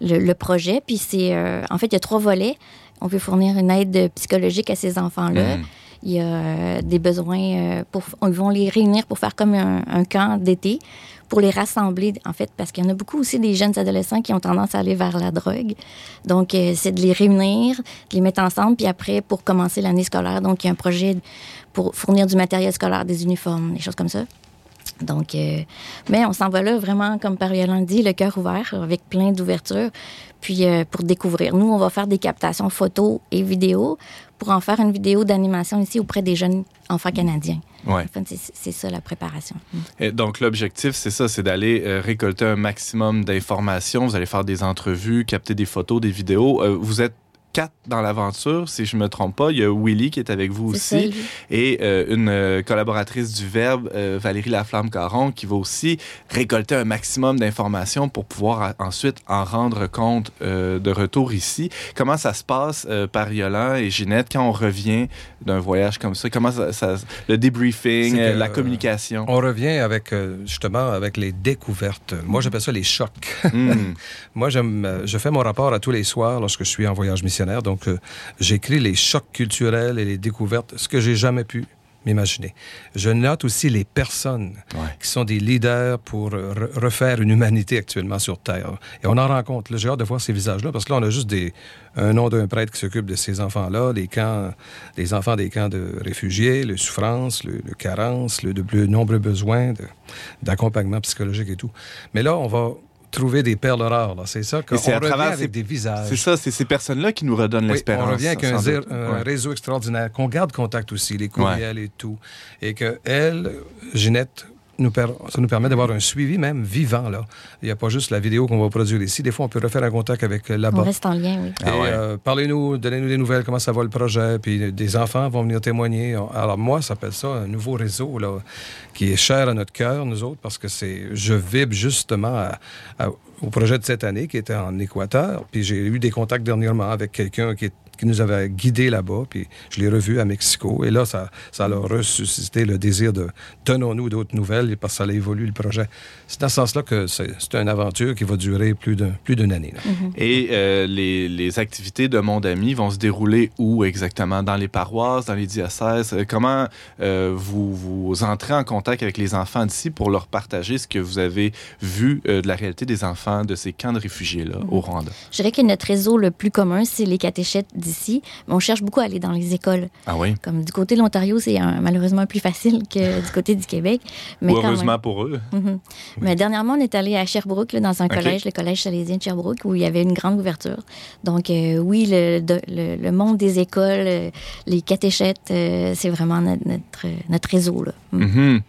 le- le projet. Puis, c'est. euh, en fait, il y a trois volets. On veut fournir une aide psychologique à ces enfants-là. Mhm. Il y a euh, des besoins euh, pour. Ils vont les réunir pour faire comme un, un camp d'été, pour les rassembler, en fait, parce qu'il y en a beaucoup aussi des jeunes adolescents qui ont tendance à aller vers la drogue. Donc, euh, c'est de les réunir, de les mettre ensemble, puis après, pour commencer l'année scolaire. Donc, il y a un projet pour fournir du matériel scolaire, des uniformes, des choses comme ça. Donc, euh, mais on s'en va là vraiment, comme par dit, le cœur ouvert, avec plein d'ouverture, puis euh, pour découvrir. Nous, on va faire des captations photos et vidéos pour en faire une vidéo d'animation ici auprès des jeunes enfants canadiens. Ouais. Enfin, c'est- c'est ça la préparation. Mm. Et donc, l'objectif, c'est ça, c'est d'aller euh, récolter un maximum d'informations. Vous allez faire des entrevues, capter des photos, des vidéos. Euh, vous êtes quatre dans l'aventure, si je me trompe pas. Il y a Willy qui est avec vous aussi. ça, et euh, une euh, collaboratrice du Verbe, euh, Valérie Laflamme-Caron, qui va aussi récolter un maximum d'informations pour pouvoir ensuite en rendre compte euh, de retour ici. Comment ça se passe euh, par Yolan et Ginette quand on revient d'un voyage comme ça? Comment ça, ça- le debriefing, C'est que, euh, la euh, communication? On revient avec, justement, avec les découvertes. Moi, j'appelle ça les chocs. Hmm. Moi, je fais mon rapport à tous les soirs lorsque je suis en voyage missionnaire. Donc, euh, j'écris les chocs culturels et les découvertes, ce que j'ai jamais pu m'imaginer. Je note aussi les personnes Ouais. qui sont des leaders pour euh, re- refaire une humanité actuellement sur Terre. Et on en rencontre. J'ai hâte de voir ces visages-là parce que là, on a juste des, un nom d'un prêtre qui s'occupe de ces enfants-là, les camps, les enfants des camps de réfugiés, le souffrance, le, le carence, le de plus nombreux besoins d'accompagnement psychologique et tout. Mais là, on va trouver des perles rares. C'est ça qu'on revient travers avec ces- des visages. C'est ça, c'est ces personnes-là qui nous redonnent Oui, l'espérance. on revient avec un, Ouais. réseau extraordinaire, qu'on garde contact aussi, les courriels et tout. Et que elle, Ginette, nous per- ça nous permet d'avoir un suivi même vivant. Là. Il n'y a pas juste la vidéo qu'on va produire ici. Des fois, on peut refaire un contact avec euh, On là-bas. reste en lien, oui. Ah ouais. euh, Parlez-nous, donnez-nous des nouvelles, comment ça va le projet. Puis euh, des enfants vont venir témoigner. Alors moi, ça s'appelle ça un nouveau réseau là, qui est cher à notre cœur, nous autres, parce que c'est, je vibre justement à- à- au projet de cette année qui était en Équateur. Puis j'ai eu des contacts dernièrement avec quelqu'un qui, nous avait guidés là-bas. Puis je l'ai revu à Mexico. Et là, ça, ça a ressuscité le désir de donnons-nous d'autres nouvelles parce que ça a évolué le projet. C'est dans ce sens-là que c'est, c'est une aventure qui va durer plus, d'un, plus d'une année. là. Et euh, les, les activités de Monde Ami vont se dérouler où exactement? Dans les paroisses, dans les diocèses? Euh, Comment euh, vous, vous entrez en contact avec les enfants d'ici pour leur partager ce que vous avez vu euh, de la réalité des enfants? De ces camps de réfugiés-là au Rwanda? Je dirais que notre réseau le plus commun, c'est les catéchètes d'ici. Mais on cherche beaucoup à aller dans les écoles. Ah oui? Comme du côté de l'Ontario, c'est un- malheureusement plus facile que du côté du Québec. Mais Ou heureusement même. pour eux. Mhm. Mais dernièrement, on est allé à Sherbrooke, là, dans un collège, le collège salésien de Sherbrooke, où il y avait une grande ouverture. Donc, euh, oui, le, de- le, le monde des écoles, euh, les catéchètes, euh, c'est vraiment notre, notre, notre réseau. Là. Mm.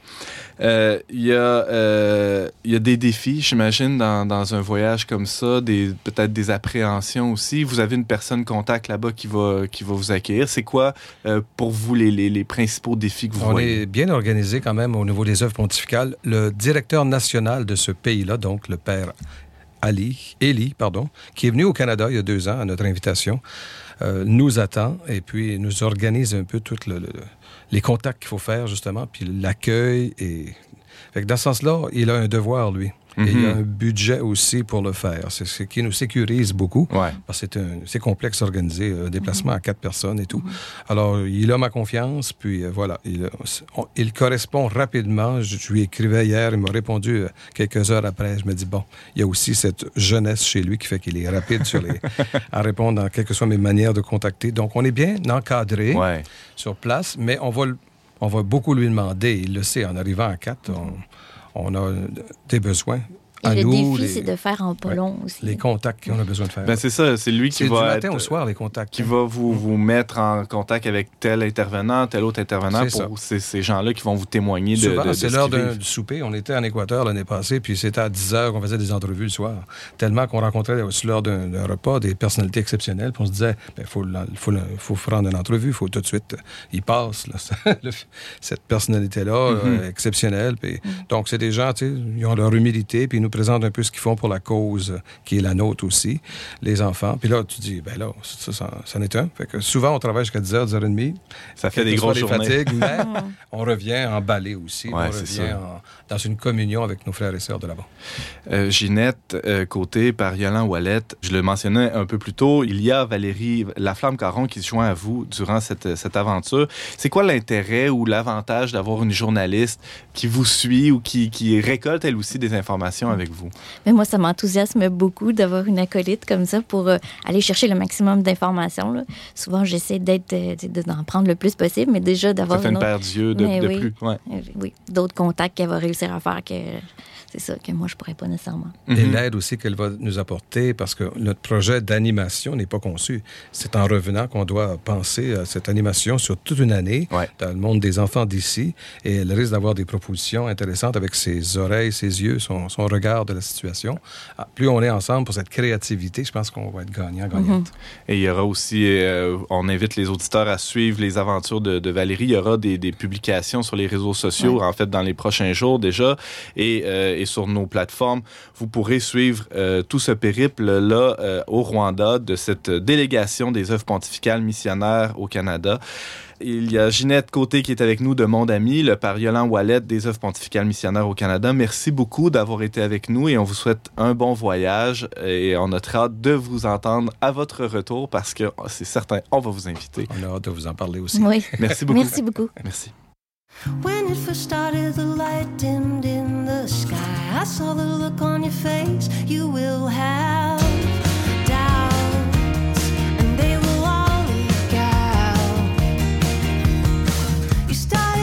Euh, Il y, a, euh, il y a des défis, j'imagine, dans, dans un voyage comme ça, peut-être des appréhensions aussi. Vous avez une personne contact là-bas qui va, qui va vous accueillir. C'est quoi, euh, pour vous, les, les, les principaux défis que vous On voyez? est bien organisé quand même au niveau des œuvres pontificales. Le directeur national de ce pays-là, donc le père Ali, Eli, pardon, qui est venu au Canada il y a deux ans à notre invitation, euh, nous attend et puis nous organise un peu tous le, le- les contacts qu'il faut faire justement, puis l'accueil et fait que dans ce sens-là, il a un devoir lui. Et il a Mhm. un budget aussi pour le faire. C'est ce qui nous sécurise beaucoup. Ouais. Parce que c'est complexe d'organiser un déplacement à quatre personnes et tout. Alors, il a ma confiance, puis euh, voilà. Il, on- il correspond rapidement. Je, je lui écrivais hier, il m'a répondu euh, quelques heures après. Je me dis, bon, il y a aussi cette jeunesse chez lui qui fait qu'il est rapide sur les, à répondre dans quelles que soient mes manières de contacter. Donc, on est bien encadré Ouais. sur place, mais on va, le- on va beaucoup lui demander. Il le sait, en arrivant à quatre, on, a des besoins Et à le nous, défi, les, c'est de faire en Ouais. long aussi. les contacts qu'on a besoin de faire. Ben, c'est ça, c'est lui qui c'est du va matin être- au soir, les contacts. qui va vous, vous mettre en contact avec tel intervenant, tel autre intervenant C'est pour ces, ces gens-là qui vont vous témoigner de, Souvent, de- de c'est ce l'heure du souper. On était en Équateur l'année passée, puis c'était à 10 heures qu'on faisait des entrevues le soir. Tellement qu'on rencontrait aussi lors d'un repas des personnalités exceptionnelles, puis on se disait, il faut, l'en- faut, le- faut prendre une entrevue, il faut tout de suite, euh, il passe, là, cette personnalité-là, Mhm. euh, exceptionnelle. Puis, Donc, c'est des gens, tu sais, ils ont leur humilité, puis ils nous présentent un peu ce qu'ils font pour la cause euh, qui est la nôtre aussi, les enfants. Puis là, tu dis, ben là, ça, ça, ça en est un. Fait que souvent, on travaille jusqu'à 10h, 10h30. Ça fait des grosses journées. fatigues, mais on revient emballé aussi. Ouais, on revient ça. en- dans une communion avec nos frères et sœurs de là-bas. Euh, Ginette euh, Côté par Yolan Wallet, je le mentionnais un peu plus tôt, il y a Valérie Laflamme-Caron qui se joint à vous durant cette, cette aventure. C'est quoi l'intérêt ou l'avantage d'avoir une journaliste qui vous suit ou qui, qui récolte elle aussi des informations avec vous? Mais moi, ça m'enthousiasme beaucoup d'avoir une acolyte comme ça pour euh, aller chercher le maximum d'informations. là. Souvent, j'essaie d'être, euh, de- d'en prendre le plus possible, mais déjà Ça d'avoir fait une une autre- paire d'yeux de, Mais de oui. plus. Ouais. euh, oui, d'autres contacts qu'elle va réussir à faire que c'est ça que moi je pourrais pas nécessairement. Et Mhm. l'aide aussi qu'elle va nous apporter, parce que notre projet d'animation n'est pas conçu. C'est en revenant qu'on doit penser à cette animation sur toute une année Ouais. dans le monde des enfants d'ici. Et elle risque d'avoir des propositions intéressantes avec ses oreilles, ses yeux, son, son regard de la situation. Ah, Plus on est ensemble pour cette créativité, je pense qu'on va être gagnant, gagnante. Et il y aura aussi, euh, on invite les auditeurs à suivre les aventures de, de Valérie. Il y aura des, des publications sur les réseaux sociaux, en fait, dans les prochains jours déjà, et, euh, et sur nos plateformes. Vous pourrez suivre euh, tout ce périple-là euh, au Rwanda de cette délégation des œuvres pontificales missionnaires au Canada. Il y a Ginette Côté qui est avec nous de Monde Ami, le père Yolan Wallet des œuvres pontificales missionnaires au Canada. Merci beaucoup d'avoir été avec nous et on vous souhaite un bon voyage et on a très hâte de vous entendre à votre retour parce que c'est certain, on va vous inviter. On a hâte de vous en parler aussi. Oui. Merci beaucoup. Merci beaucoup. Merci. When it first started, the light dimmed in the sky. I saw the look on your face. You will have doubts, and they will all leak out. You started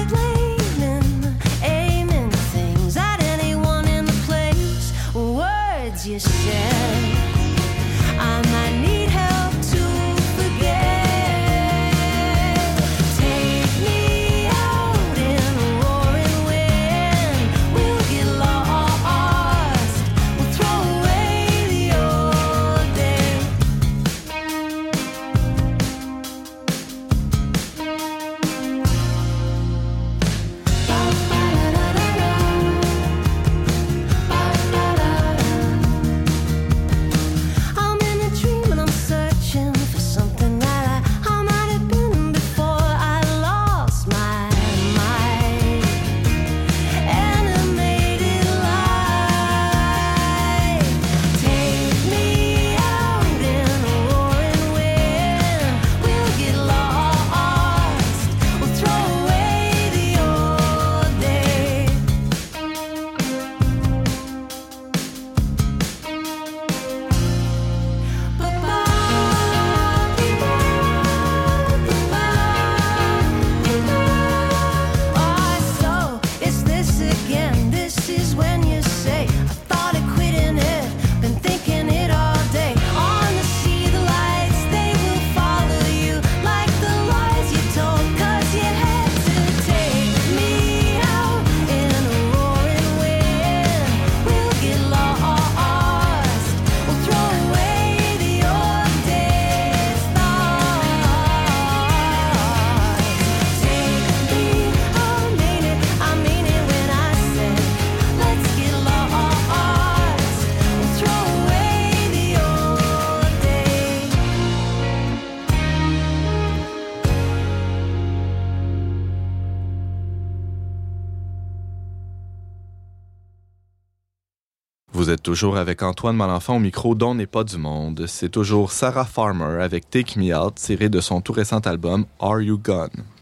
toujours avec Antoine Malenfant au micro dont n'est pas du monde. C'est toujours Sarah Farmer avec Take Me Out tiré de son tout récent album Are You Gone?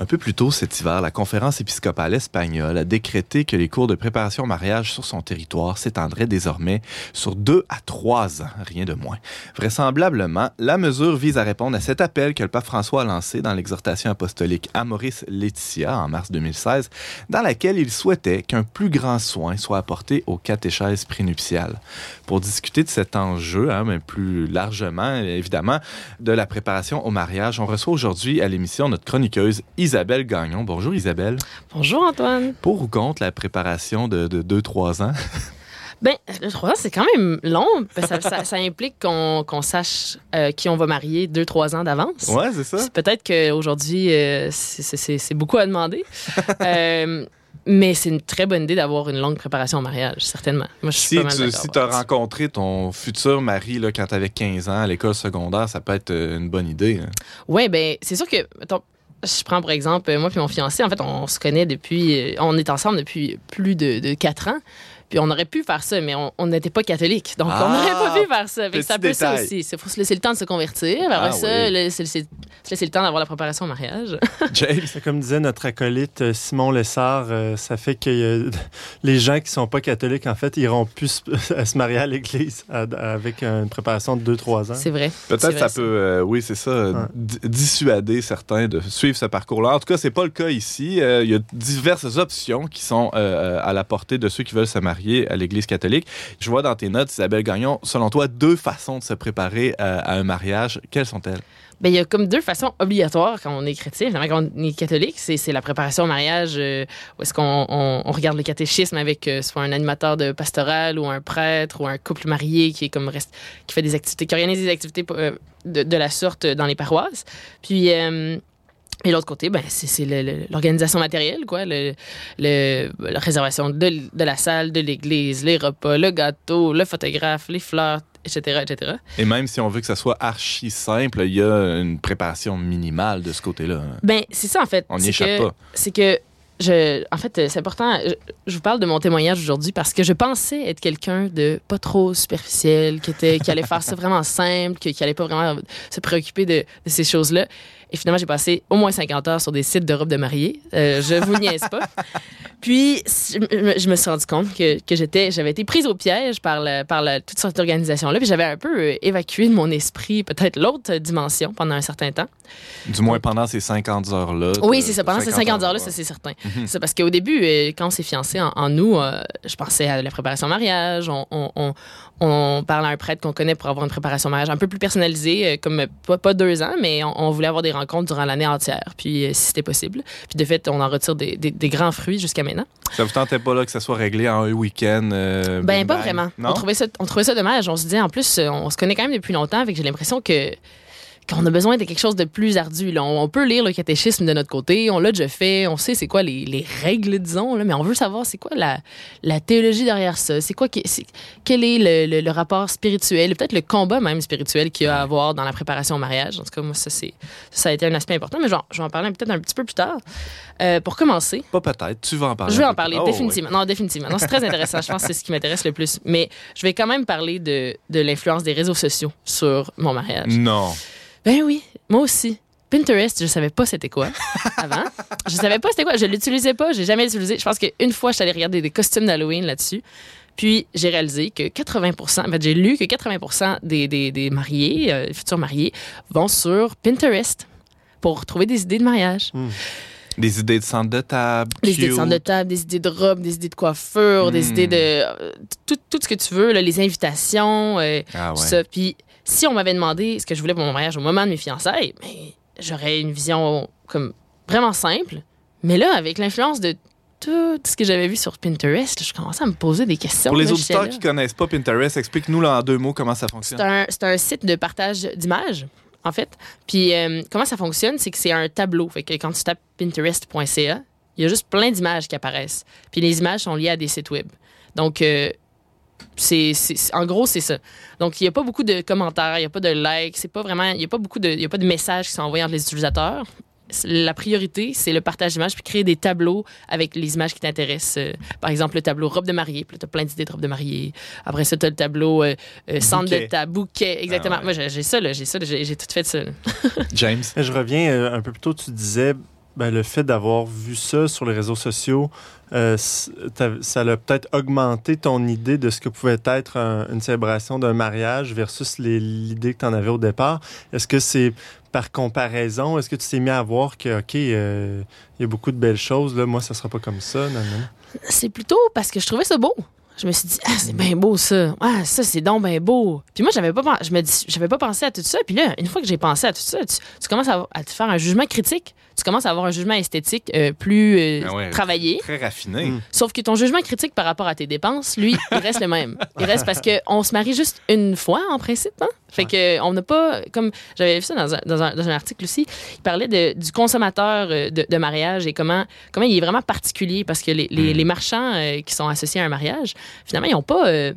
Un peu plus tôt cet hiver, la conférence épiscopale espagnole a décrété que les cours de préparation au mariage sur son territoire s'étendraient désormais sur deux à trois ans, rien de moins. Vraisemblablement, la mesure vise à répondre à cet appel que le pape François a lancé dans l'exhortation apostolique Amoris Laetitia en mars 2016, dans laquelle il souhaitait qu'un plus grand soin soit apporté aux catéchèses prénuptiales. Pour discuter de cet enjeu, hein, mais plus largement, évidemment, de la préparation au mariage, on reçoit aujourd'hui à l'émission notre chroniqueuse Isabelle Gagnon. Bonjour Isabelle. Bonjour Antoine. Pour ou contre la préparation de 2-3 ans? Ben, le 3 ans, c'est quand même long. Ça, ça- ça implique qu'on sache euh, qui on va marier 2-3 ans d'avance. Ouais, c'est ça. Peut-être qu'aujourd'hui, euh, c'est beaucoup à demander. Euh, mais c'est une très bonne idée d'avoir une longue préparation au mariage, certainement. Moi, je suis Si pas mal tu si as rencontré ton futur mari là, quand tu avais 15 ans à l'école secondaire, ça peut être euh, une bonne idée. hein. Oui, ben c'est sûr que, je prends pour exemple, euh, moi puis mon fiancé, en fait, on se connaît depuis, euh, on est ensemble depuis plus de, de 4 ans. Puis on aurait pu faire ça, mais on- n'était pas catholique. Donc Ah, on n'aurait pas pu faire ça. Fait que petit c'est un peu ça aussi. Il faut se laisser le temps de se convertir. Après Ah ça, oui. laisser, laisser- se laisser le temps d'avoir la préparation au mariage. James? Comme disait notre acolyte euh, Simon Lessard, euh, ça fait que euh, les gens qui sont pas catholiques, en fait, iront plus se- à se marier à l'église à- avec une préparation de 2-3 ans. C'est vrai. Peut-être ça peut, euh, oui, c'est ça, dissuader certains de suivre ce parcours-là. En tout cas, c'est pas le cas ici. Euh, il y a diverses options qui sont euh, à la portée de ceux qui veulent se marier à l'Église catholique. Je vois dans tes notes, Isabelle Gagnon, selon toi, deux façons de se préparer à, à un mariage. Quelles sont-elles? Ben, il y a comme deux façons obligatoires quand on est chrétien, quand on est catholique. C'est, la préparation au mariage, euh, où est-ce qu'on on- regarde le catéchisme avec euh, soit un animateur de pastoral ou un prêtre ou un couple marié qui est comme reste, qui fait des activités, qui organise des activités euh, de, de la sorte dans les paroisses. Puis, euh, et l'autre côté, ben, c'est, l'organisation matérielle, quoi. Le, le- la réservation de, la salle, de l'église, les repas, le gâteau, le photographe, les fleurs, etc., etc. Et même si on veut que ça soit archi simple, il y a une préparation minimale de ce côté-là. Ben, c'est ça, en fait. On n'y échappe que- pas. C'est que, je, en fait, c'est important. Je, je vous parle de mon témoignage aujourd'hui parce que je pensais être quelqu'un de pas trop superficiel, qui, était, qui allait faire ça vraiment simple, qui, qui allait pas vraiment se préoccuper de, de ces choses-là. Et finalement, j'ai passé au moins 50 heures sur des sites de robes de mariée. Euh, je vous niaise pas. Puis, je, me- suis rendu compte que, que j'étais, j'avais été prise au piège par, la, par la, toute cette organisation-là. Puis j'avais un peu euh, évacué de mon esprit peut-être l'autre dimension pendant un certain temps. Du moins pendant ces 50 heures-là. Oui, c'est ça. Pendant ces 50 heures-là, ça, c'est certain. Mhm. C'est parce qu'au début, euh, quand on s'est fiancés en, en août, je pensais à la préparation au mariage. On, on, on, on parle à un prêtre qu'on connaît pour avoir une préparation au mariage un peu plus personnalisée, comme pas, pas deux ans, mais on, on voulait avoir des rencontres durant l'année entière, puis euh, si c'était possible. Puis de fait, on en retire des, des- des grands fruits jusqu'à maintenant. Ça vous tentait pas là que ça soit réglé en un week-end? euh, Ben, pas vraiment. Non? On trouvait, ça, on trouvait ça dommage. On se disait, en plus, euh, on se connaît quand même depuis longtemps, que j'ai l'impression que qu'on a besoin de quelque chose de plus ardu. là. On, on peut lire le catéchisme de notre côté, on l'a déjà fait, on sait c'est quoi les, les règles, disons, là, mais on veut savoir c'est quoi la, la théologie derrière ça, c'est quoi, c'est- quel est le, le- le rapport spirituel, peut-être le combat même spirituel qu'il y a à avoir dans la préparation au mariage. En tout cas, moi, ça, c'est, ça a été un aspect important, mais je vais en parler peut-être un petit peu plus tard. Euh, pour commencer, Pas peut-être. Tu vas en parler. je vais en parler, Oh, définitivement. Non, définitivement. Non, c'est très intéressant. Je pense que c'est ce qui m'intéresse le plus. Mais je vais quand même parler de, de l'influence des réseaux sociaux sur mon mariage. Non. Ben oui, moi aussi. Pinterest, je savais pas c'était quoi avant. Je savais pas c'était quoi. Je l'utilisais pas. J'ai jamais utilisé. Je pense qu'une fois, je suis allée regarder des costumes d'Halloween là-dessus. Puis j'ai réalisé que 80 en fait, j'ai lu que 80% des, des, des mariés, euh, futurs mariés, vont sur Pinterest pour trouver des idées de mariage. Des idées de centre de table. Des idées de centre de table, des idées de robe, des idées de coiffure, des Mm. idées de. euh, tout, tout ce que tu veux, là, les invitations, euh, Ah tout ça. Puis si on m'avait demandé ce que je voulais pour mon mariage au moment de mes fiançailles, mais j'aurais une vision comme vraiment simple. Mais là, avec l'influence de tout ce que j'avais vu sur Pinterest, je commençais à me poser des questions. Pour les auditeurs qui connaissent pas Pinterest, explique-nous en deux mots comment ça C'est fonctionne. un, c'est un site de partage d'images, en fait. Puis euh, comment ça fonctionne, c'est que c'est un tableau. Fait que quand tu tapes pinterest.ca, il y a juste plein d'images qui apparaissent. Puis les images sont liées à des sites web. Donc, euh, c'est, en gros, c'est ça. Donc, il n'y a pas beaucoup de commentaires, il n'y a pas de likes, c'est pas vraiment, il n'y a pas beaucoup de, il y a pas de messages qui sont envoyés entre les utilisateurs. La priorité, c'est le partage d'images, puis créer des tableaux avec les images qui t'intéressent. Euh, par exemple, le tableau robe de mariée, puis tu as plein d'idées de robe de mariée. Après ça, tu as le tableau euh, euh, centre Bouquet. de table, bouquet, exactement. Ah ouais. Moi, j'ai ça, là, j'ai ça, là, j'ai tout fait ça. James? Je reviens euh, un peu plus tôt, tu disais, ben, le fait d'avoir vu ça sur les réseaux sociaux, euh, ça a peut-être augmenté ton idée de ce que pouvait être un- une célébration d'un mariage versus l'idée que tu en avais au départ. Est-ce que c'est par comparaison? Est-ce que tu t'es mis à voir que, OK, euh, il y a beaucoup de belles choses, là, moi, ça sera pas comme ça? C'est plutôt parce que je trouvais ça beau. Je me suis dit, ah, c'est bien beau ça. Ah, ça, c'est donc bien beau. Puis moi, j'avais pas, je me dis, j'avais pas pensé à tout ça. Puis là, une fois que j'ai pensé à tout ça, tu, commences à te faire un jugement critique. Tu commences à avoir un jugement esthétique euh, plus euh, Ah ouais. travaillé. Très raffiné. Mm. Sauf que ton jugement critique par rapport à tes dépenses, lui, il reste le même. Il reste parce qu'on se marie juste une fois, en principe. Hein? Fait que on n'a pas. Comme j'avais vu ça dans un, dans un- dans un article aussi, il parlait de- du consommateur euh, de, de mariage et comment, comment il est vraiment particulier parce que les, les- Mm. les marchands euh, qui sont associés à un mariage, finalement, ils n'ont pas. euh,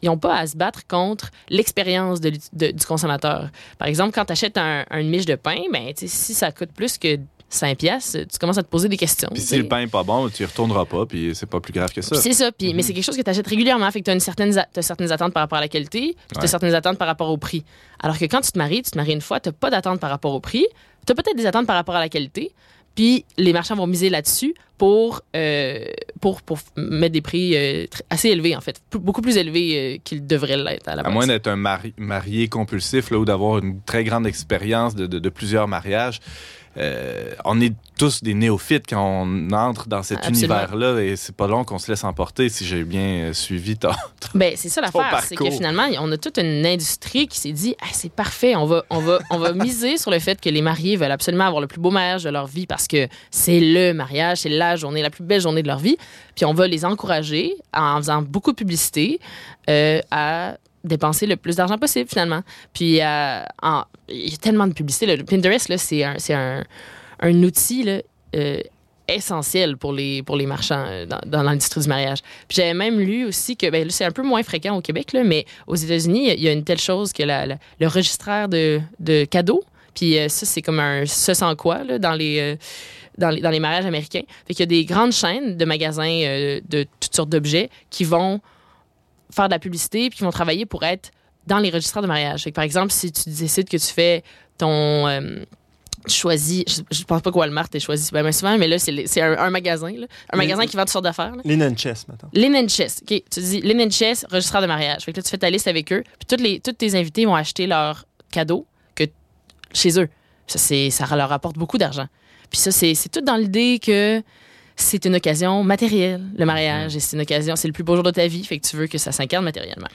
ils n'ont pas à se battre contre l'expérience de du consommateur. Par exemple, quand tu achètes un, une miche de pain, ben, tu sais, si ça coûte plus que 5 piastres, tu commences à te poser des questions. Puis si le pain est pas bon, tu y retourneras pas, puis c'est pas plus grave que ça. C'est ça. Puis, Mais c'est quelque chose que tu achètes régulièrement. Fait que tu as, une certaine, t'as certaines attentes par rapport à la qualité, puis tu as certaines attentes par rapport au prix. Alors que quand tu te maries, tu te maries une fois, tu pas d'attente par rapport au prix. Tu as peut-être des attentes par rapport à la qualité. Puis les marchands vont miser là-dessus pour, euh, pour, pour mettre des prix euh, assez élevés, en fait. Beaucoup plus élevés euh, qu'ils devraient l'être à la À base. moins d'être un mari- marié compulsif là, ou d'avoir une très grande expérience de, de- de plusieurs mariages, euh, on est tous des néophytes quand on entre dans cet univers-là et c'est pas long qu'on se laisse emporter si j'ai bien euh, suivi ton... Ben, c'est ça l'affaire, c'est que finalement, on a toute une industrie qui s'est dit, Ah, c'est parfait, on va, on, va, on va miser sur le fait que les mariés veulent absolument avoir le plus beau mariage de leur vie parce que c'est le mariage, c'est la journée, la plus belle journée de leur vie. Puis on va les encourager en faisant beaucoup de publicité euh, à dépenser le plus d'argent possible finalement. Puis euh, il y a tellement de publicité. là. Pinterest, c'est un, un, un outil euh, essentiel pour les, pour les marchands euh, dans, l'industrie du mariage. J'avais même lu aussi que, ben, c'est un peu moins fréquent au Québec, là, mais aux États-Unis, il y a- une telle chose que la- le registraire de, de cadeaux, puis ça, c'est comme un ce sans quoi là, dans les. dans les, dans les mariages américains. Fait qu'il y a des grandes chaînes de magasins de toutes sortes d'objets qui vont faire de la publicité puis qui vont travailler pour être dans les registraires de mariage. Fait que, par exemple, si tu décides que tu fais ton... euh, tu choisis... Je, je pense pas que Walmart t'ait choisi ben, ben souvent, mais là, c'est un, un magasin. là. Un magasin qui vend toutes sortes d'affaires. Linen Chess, maintenant. Linen Chess. OK, tu dis Linen Chess, registraire de mariage. Fait que là, tu fais ta liste avec eux. Puis toutes les, tous tes invités vont acheter leurs cadeaux que, chez eux. Ça, c'est, ça leur apporte beaucoup d'argent. Puis ça, c'est, c'est tout dans l'idée que c'est une occasion matérielle, le mariage. Et c'est une occasion, c'est le plus beau jour de ta vie. Fait que tu veux que ça s'incarne matériellement.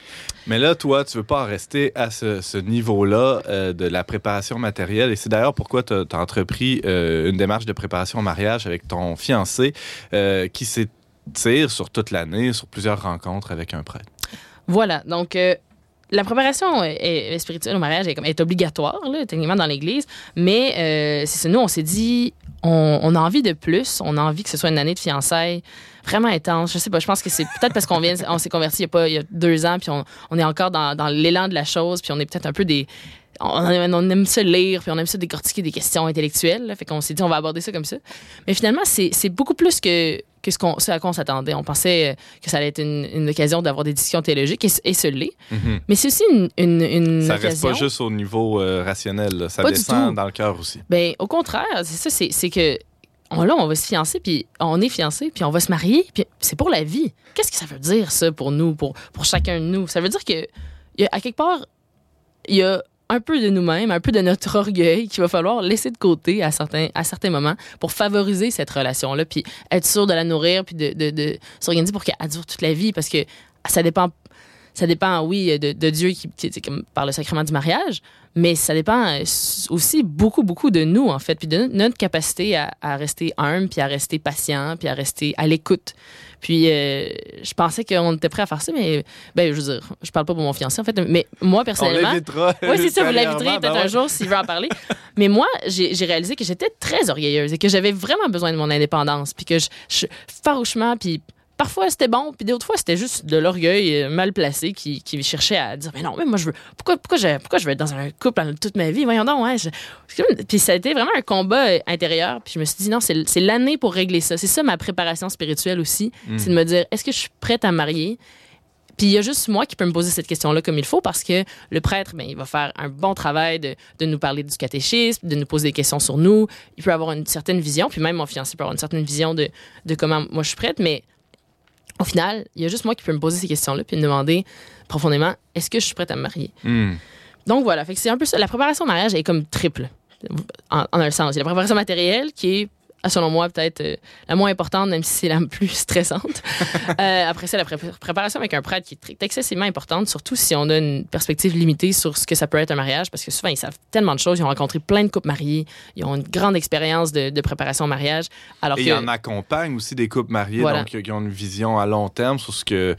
Mais là, toi, tu veux pas en rester à ce, ce niveau-là euh, de la préparation matérielle. Et c'est d'ailleurs pourquoi tu as, entrepris euh, une démarche de préparation au mariage avec ton fiancé euh, qui s'étire sur toute l'année, sur plusieurs rencontres avec un prêtre. Voilà. Donc, la préparation est- est spirituelle au mariage est, obligatoire, là, techniquement, dans l'Église. Mais euh, c'est ça, nous, on s'est dit, on, on a envie de plus. On a envie que ce soit une année de fiançailles vraiment intense. Je sais pas, je pense que c'est peut-être parce qu'on vient, on s'est converti il y a pas il y a deux ans, puis on, on est encore dans, dans l'élan de la chose, puis on est peut-être un peu des. On aime, on aime ça lire, puis on aime ça décortiquer des questions intellectuelles. là. fait qu'on s'est dit, on va aborder ça comme ça. Mais finalement, c'est beaucoup plus que, que ce, qu'on, ce à quoi on s'attendait. On pensait euh, que ça allait être une, une occasion d'avoir des discussions théologiques, et, et ce l'est. Mais c'est aussi une, une, une Ça reste occasion. pas juste au niveau euh, rationnel, là. ça Pas descend dans le cœur aussi. Ben, au contraire, c'est ça, c'est que on, là, on va se fiancer, puis on est fiancé, puis on va se marier, puis c'est pour la vie. Qu'est-ce que ça veut dire, ça, pour nous, pour, chacun de nous? Ça veut dire que, à quelque part, il y a un peu de nous-mêmes, un peu de notre orgueil qu'il va falloir laisser de côté à certains, moments pour favoriser cette relation-là, puis être sûr de la nourrir, puis de, de, s'organiser pour qu'elle dure toute la vie, parce que ça dépend ça dépend, oui, de, Dieu qui, qui- comme par le sacrement du mariage, mais ça dépend euh, aussi beaucoup, beaucoup de nous, en fait, puis de notre- capacité à, à rester humble, puis à rester patient, puis à rester à l'écoute. Puis euh, je pensais qu'on était prêt à faire ça, mais ben, je veux dire, je parle pas pour mon fiancé, en fait, mais moi, On personnellement. l'invitera. Oui, c'est ça, vous l'inviterez peut-être ben un jour s'il veut en parler. Mais moi, j'ai j'ai réalisé que j'étais très orgueilleuse et que j'avais vraiment besoin de mon indépendance. Puis que je, je- farouchement, puis parfois c'était bon, puis d'autres fois c'était juste de l'orgueil euh, mal placé qui, qui cherchait à dire Mais non, mais moi je veux. Pourquoi, pourquoi, je, pourquoi je veux être dans un couple toute ma vie? Voyons donc, je- Puis ça a été vraiment un combat euh, intérieur. Puis je me suis dit Non, c'est c'est l'année pour régler ça. C'est ça ma préparation spirituelle aussi. Mm. C'est de me dire Est-ce que je suis prête à me marier? Puis il y a juste moi qui peux me poser cette question-là comme il faut parce que le prêtre, ben, il va faire un bon travail de, de nous parler du catéchisme, de nous poser des questions sur nous. Il peut avoir une certaine vision, puis même mon fiancé peut avoir une certaine vision de, de comment moi je suis prête, mais au final, il y a juste moi qui peux me poser ces questions-là puis me demander profondément est-ce que je suis prête à me marier? Hmm. Donc voilà, fait que c'est un peu ça. La préparation au mariage est comme triple en, en un sens. Il y a la préparation matérielle qui est selon moi, peut-être euh, la moins importante, même si c'est la plus stressante. Euh, après ça, la pré- préparation avec un prêtre qui est excessivement importante, surtout si on a une perspective limitée sur ce que ça peut être un mariage, parce que souvent, ils savent tellement de choses. Ils ont rencontré plein de couples mariés. Ils ont une grande expérience de, de préparation au mariage. Alors Et que, il en accompagne aussi des couples mariés, Voilà. donc qui ont une vision à long terme sur ce que,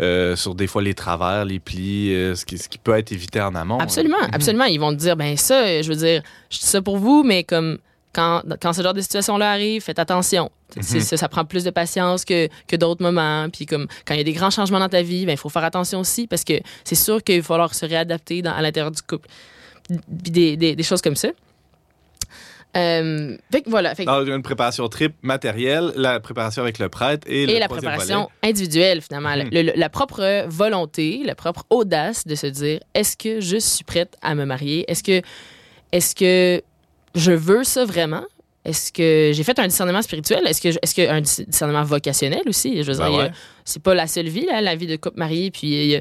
euh, sur des fois les travers, les plis, ce, qui, ce qui peut être évité en amont. Absolument, Mhm. absolument. Ils vont te dire, ben ça, je veux dire, je dis ça pour vous, mais comme quand, quand ce genre de situation-là arrive, faites attention. Mhm. ça, ça prend plus de patience que, que d'autres moments. Puis comme quand il y a des grands changements dans ta vie, ben il faut faire attention aussi parce que c'est sûr qu'il va falloir se réadapter dans, à l'intérieur du couple. Puis des, des, des choses comme ça. Euh, fait que voilà. Fait que- Donc, il y a une préparation triple matérielle, la préparation avec le prêtre et, et la préparation individuelle, finalement. Mhm. Le- le- la propre volonté, la propre audace de se dire est-ce que je suis prête à me marier? Est-ce que, est que je veux ça vraiment Est-ce que j'ai fait un discernement spirituel? Est-ce que, est-ce que un dis- discernement vocationnel aussi? Je veux Ben dire, ouais. c'est pas la seule vie, là, la vie de couple marié. Puis,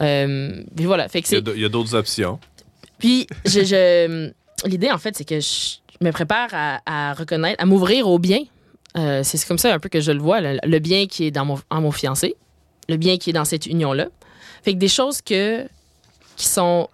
euh, puis voilà. Fait que Il y a c'est d- il y a d'autres options. puis, je, je- l'idée, en fait, c'est que je me prépare à, à reconnaître, à m'ouvrir au bien. Euh, c'est comme ça un peu que je le vois, le, le bien qui est dans mon, en mon fiancé, le bien qui est dans cette union-là. Fait que des choses que, qui sont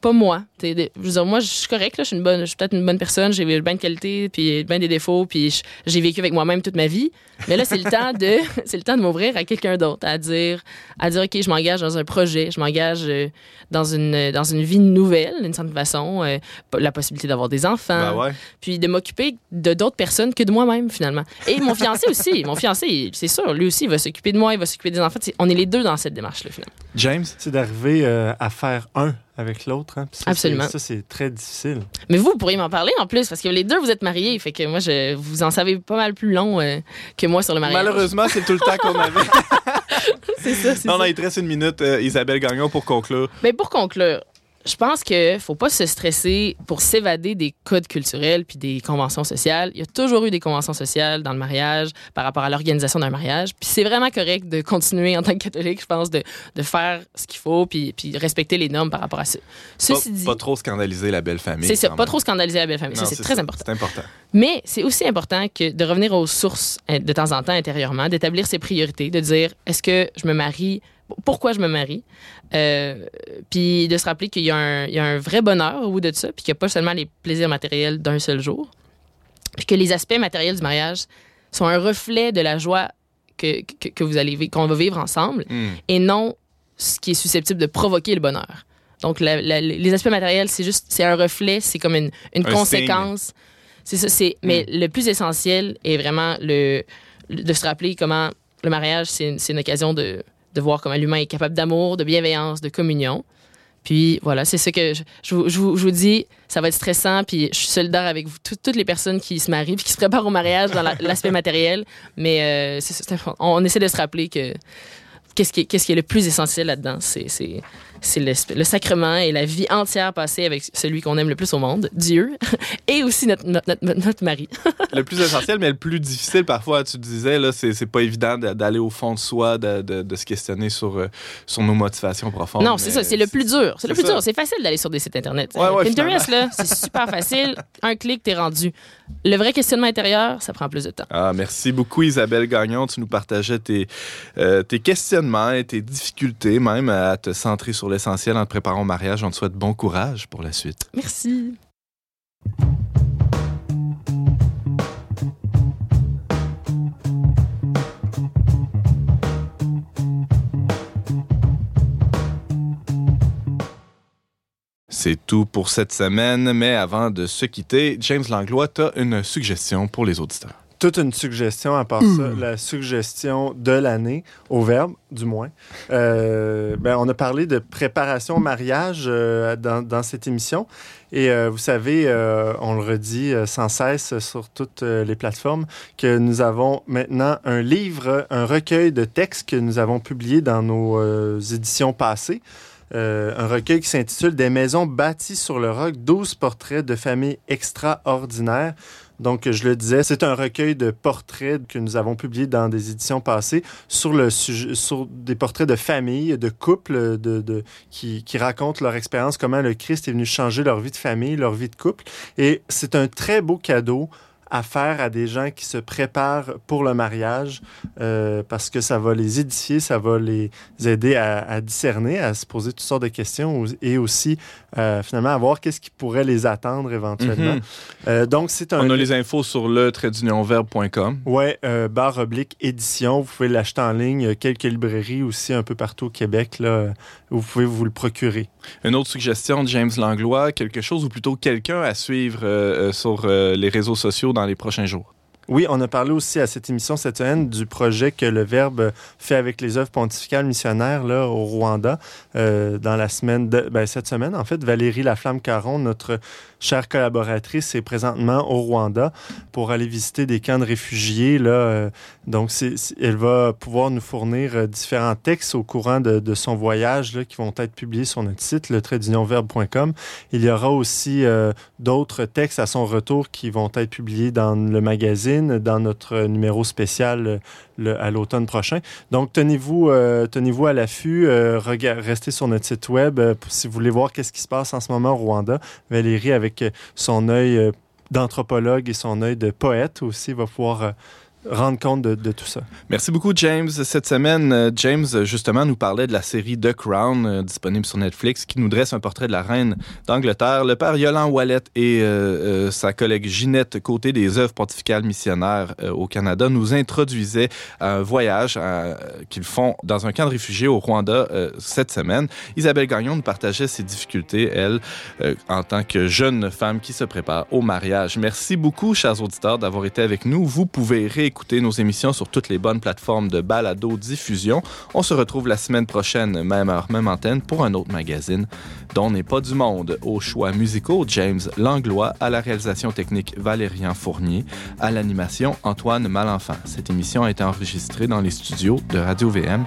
pas moi. T'sais, je veux dire, moi, je suis correcte, là, je suis, une bonne, je suis peut-être une bonne personne, j'ai bien de qualités, puis bien des défauts, puis j'ai vécu avec moi-même toute ma vie. Mais là, c'est le temps de, c'est le temps de m'ouvrir à quelqu'un d'autre, à dire, à dire, ok, je m'engage dans un projet, je m'engage euh, dans une, dans une vie nouvelle, d'une certaine façon, euh, la possibilité d'avoir des enfants, Ben ouais. puis de m'occuper de d'autres personnes que de moi-même finalement. Et mon fiancé aussi, mon fiancé, c'est sûr, lui aussi, il va s'occuper de moi, il va s'occuper des enfants. On est les deux dans cette démarche-là finalement. James? C'est d'arriver euh, à faire un avec l'autre. hein. Puis ça, c'est- Absolument. Ça, c'est très difficile. Mais vous, vous pourriez m'en parler en plus, parce que les deux, vous êtes mariés, fait que moi, je, vous en savez pas mal plus long euh, que moi sur le mariage. Malheureusement, c'est tout le temps qu'on avait. c'est ça, c'est non, ça. non, il te reste une minute, euh, Isabelle Gagnon, pour conclure. Mais pour conclure, je pense que faut pas se stresser pour s'évader des codes culturels puis des conventions sociales. Il y a toujours eu des conventions sociales dans le mariage par rapport à l'organisation d'un mariage. Puis c'est vraiment correct de continuer en tant que catholique, je pense, de, de faire ce qu'il faut puis, puis respecter les normes par rapport à ça. Pas, Ceci dit, pas trop scandaliser la belle famille. c'est ça, pas trop scandaliser la belle famille. C'est très important. C'est important. Mais c'est aussi important que de revenir aux sources euh, de temps en temps intérieurement, d'établir ses priorités, de dire est-ce que je me marie, pourquoi je me marie, euh, puis de se rappeler qu'il y, a un- il y a un vrai bonheur au bout de ça, puis qu'il n'y a pas seulement les plaisirs matériels d'un seul jour, puis que les aspects matériels du mariage sont un reflet de la joie que, que, que vous allez qu'on va vivre ensemble Hmm. et non ce qui est susceptible de provoquer le bonheur. Donc, la- la- les aspects matériels, c'est juste, c'est un reflet, c'est comme une, une Un conséquence. C'est ça, c'est. Mais Mm. le plus essentiel est vraiment le, le- de se rappeler comment le mariage, c'est une, une occasion de, de voir comment l'humain est capable d'amour, de bienveillance, de communion. Puis voilà, c'est ce que je, je vous, je vous- dis, ça va être stressant, puis je suis solidaire avec vous, tout- toutes les personnes qui se marient, puis qui se préparent au mariage dans la- l'aspect matériel. Mais euh, important. on essaie de se rappeler que qu'est-ce qui, est- qu'est-ce qui est le plus essentiel là-dedans, c'est, c'est, le, le sacrement et la vie entière passée avec celui qu'on aime le plus au monde, Dieu, et aussi notre, notre, notre, notre mari. le plus essentiel, mais le plus difficile parfois, tu disais, là, c'est c'est pas évident de- d'aller au fond de soi, de, de- de se questionner sur, euh, sur nos motivations profondes. non, c'est ça, c'est le plus dur. C'est le plus ça. dur. C'est facile d'aller sur des sites Internet. Ouais, ouais, Pinterest, là, c'est super facile. Un clic, t'es rendu. Le vrai questionnement intérieur, ça prend plus de temps. Ah, merci beaucoup Isabelle Gagnon. Tu nous partageais tes, euh, tes questionnements et tes difficultés même à te centrer sur l'essentiel en te préparant au mariage. On te souhaite bon courage pour la suite. Merci. C'est tout pour cette semaine, mais avant de se quitter, James Langlois, tu as une suggestion pour les auditeurs. Toute une suggestion à part ça, la suggestion de l'année, au verbe, du moins. Euh, ben, on a parlé de préparation au mariage euh, dans, dans cette émission. Et euh, vous savez, on le redit sans cesse sur toutes les plateformes, que nous avons maintenant un livre, un recueil de textes que nous avons publié dans nos éditions passées. Euh, un recueil qui s'intitule Des maisons bâties sur le roc, 12 portraits de familles extraordinaires. Donc, je le disais, c'est un recueil de portraits que nous avons publié dans des éditions passées sur, le sujet, sur des portraits de familles, de couples qui, qui racontent leur expérience, comment le Christ est venu changer leur vie de famille, leur vie de couple. Et c'est un très beau cadeau à faire à des gens qui se préparent pour le mariage euh, parce que ça va les édifier, ça va les aider à, à, discerner, à se poser toutes sortes de questions et aussi euh, finalement à voir qu'est-ce qui pourrait les attendre éventuellement. Mhm. Euh, donc c'est un On a les infos sur le traitdunionverbe.com. Ouais, barre oblique édition. Vous pouvez l'acheter en ligne. Il y a quelques librairies aussi un peu partout au Québec. Là, où vous pouvez vous le procurer. Une autre suggestion de James Langlois, quelque chose ou plutôt quelqu'un à suivre sur les réseaux sociaux dans les prochains jours. Oui, on a parlé aussi à cette émission cette semaine du projet que le Verbe fait avec les œuvres pontificales missionnaires là, au Rwanda euh, dans la semaine ben, cette semaine. En fait, Valérie Laflamme-Caron, notre chère collaboratrice, est présentement au Rwanda pour aller visiter des camps de réfugiés. Là, euh, donc, c'est, elle va pouvoir nous fournir euh, différents textes au courant de, son voyage là, qui vont être publiés sur notre site, le traitdunionverbe.com. Il y aura aussi euh, d'autres textes à son retour qui vont être publiés dans le magazine dans notre numéro spécial à l'automne prochain. Donc, tenez-vous euh, tenez-vous à l'affût. Restez sur notre site web si vous voulez voir qu'est-ce qui se passe en ce moment au Rwanda. Valérie, avec son œil d'anthropologue et son œil de poète aussi, va pouvoir rendre compte de, tout ça. Merci beaucoup, James. Cette semaine, James, justement, nous parlait de la série The Crown, euh, disponible sur Netflix, qui nous dresse un portrait de la reine d'Angleterre. Le père Yolande Wallet et euh, euh, sa collègue Ginette Côté des œuvres pontificales missionnaires euh, au Canada nous introduisaient à un voyage qu'ils font dans un camp de réfugiés au Rwanda euh, cette semaine. Isabelle Gagnon nous partageait ses difficultés, elle, euh, en tant que jeune femme qui se prépare au mariage. Merci beaucoup, chers auditeurs, d'avoir été avec nous. Vous pouvez réécouter nos émissions sur toutes les bonnes plateformes de balado-diffusion. On se retrouve la semaine prochaine, même heure, même antenne, pour un autre magazine dont n'est pas du monde. Aux choix musicaux, James Langlois, à la réalisation technique Valérian Fournier, à l'animation Antoine Malenfant. Cette émission a été enregistrée dans les studios de Radio-VM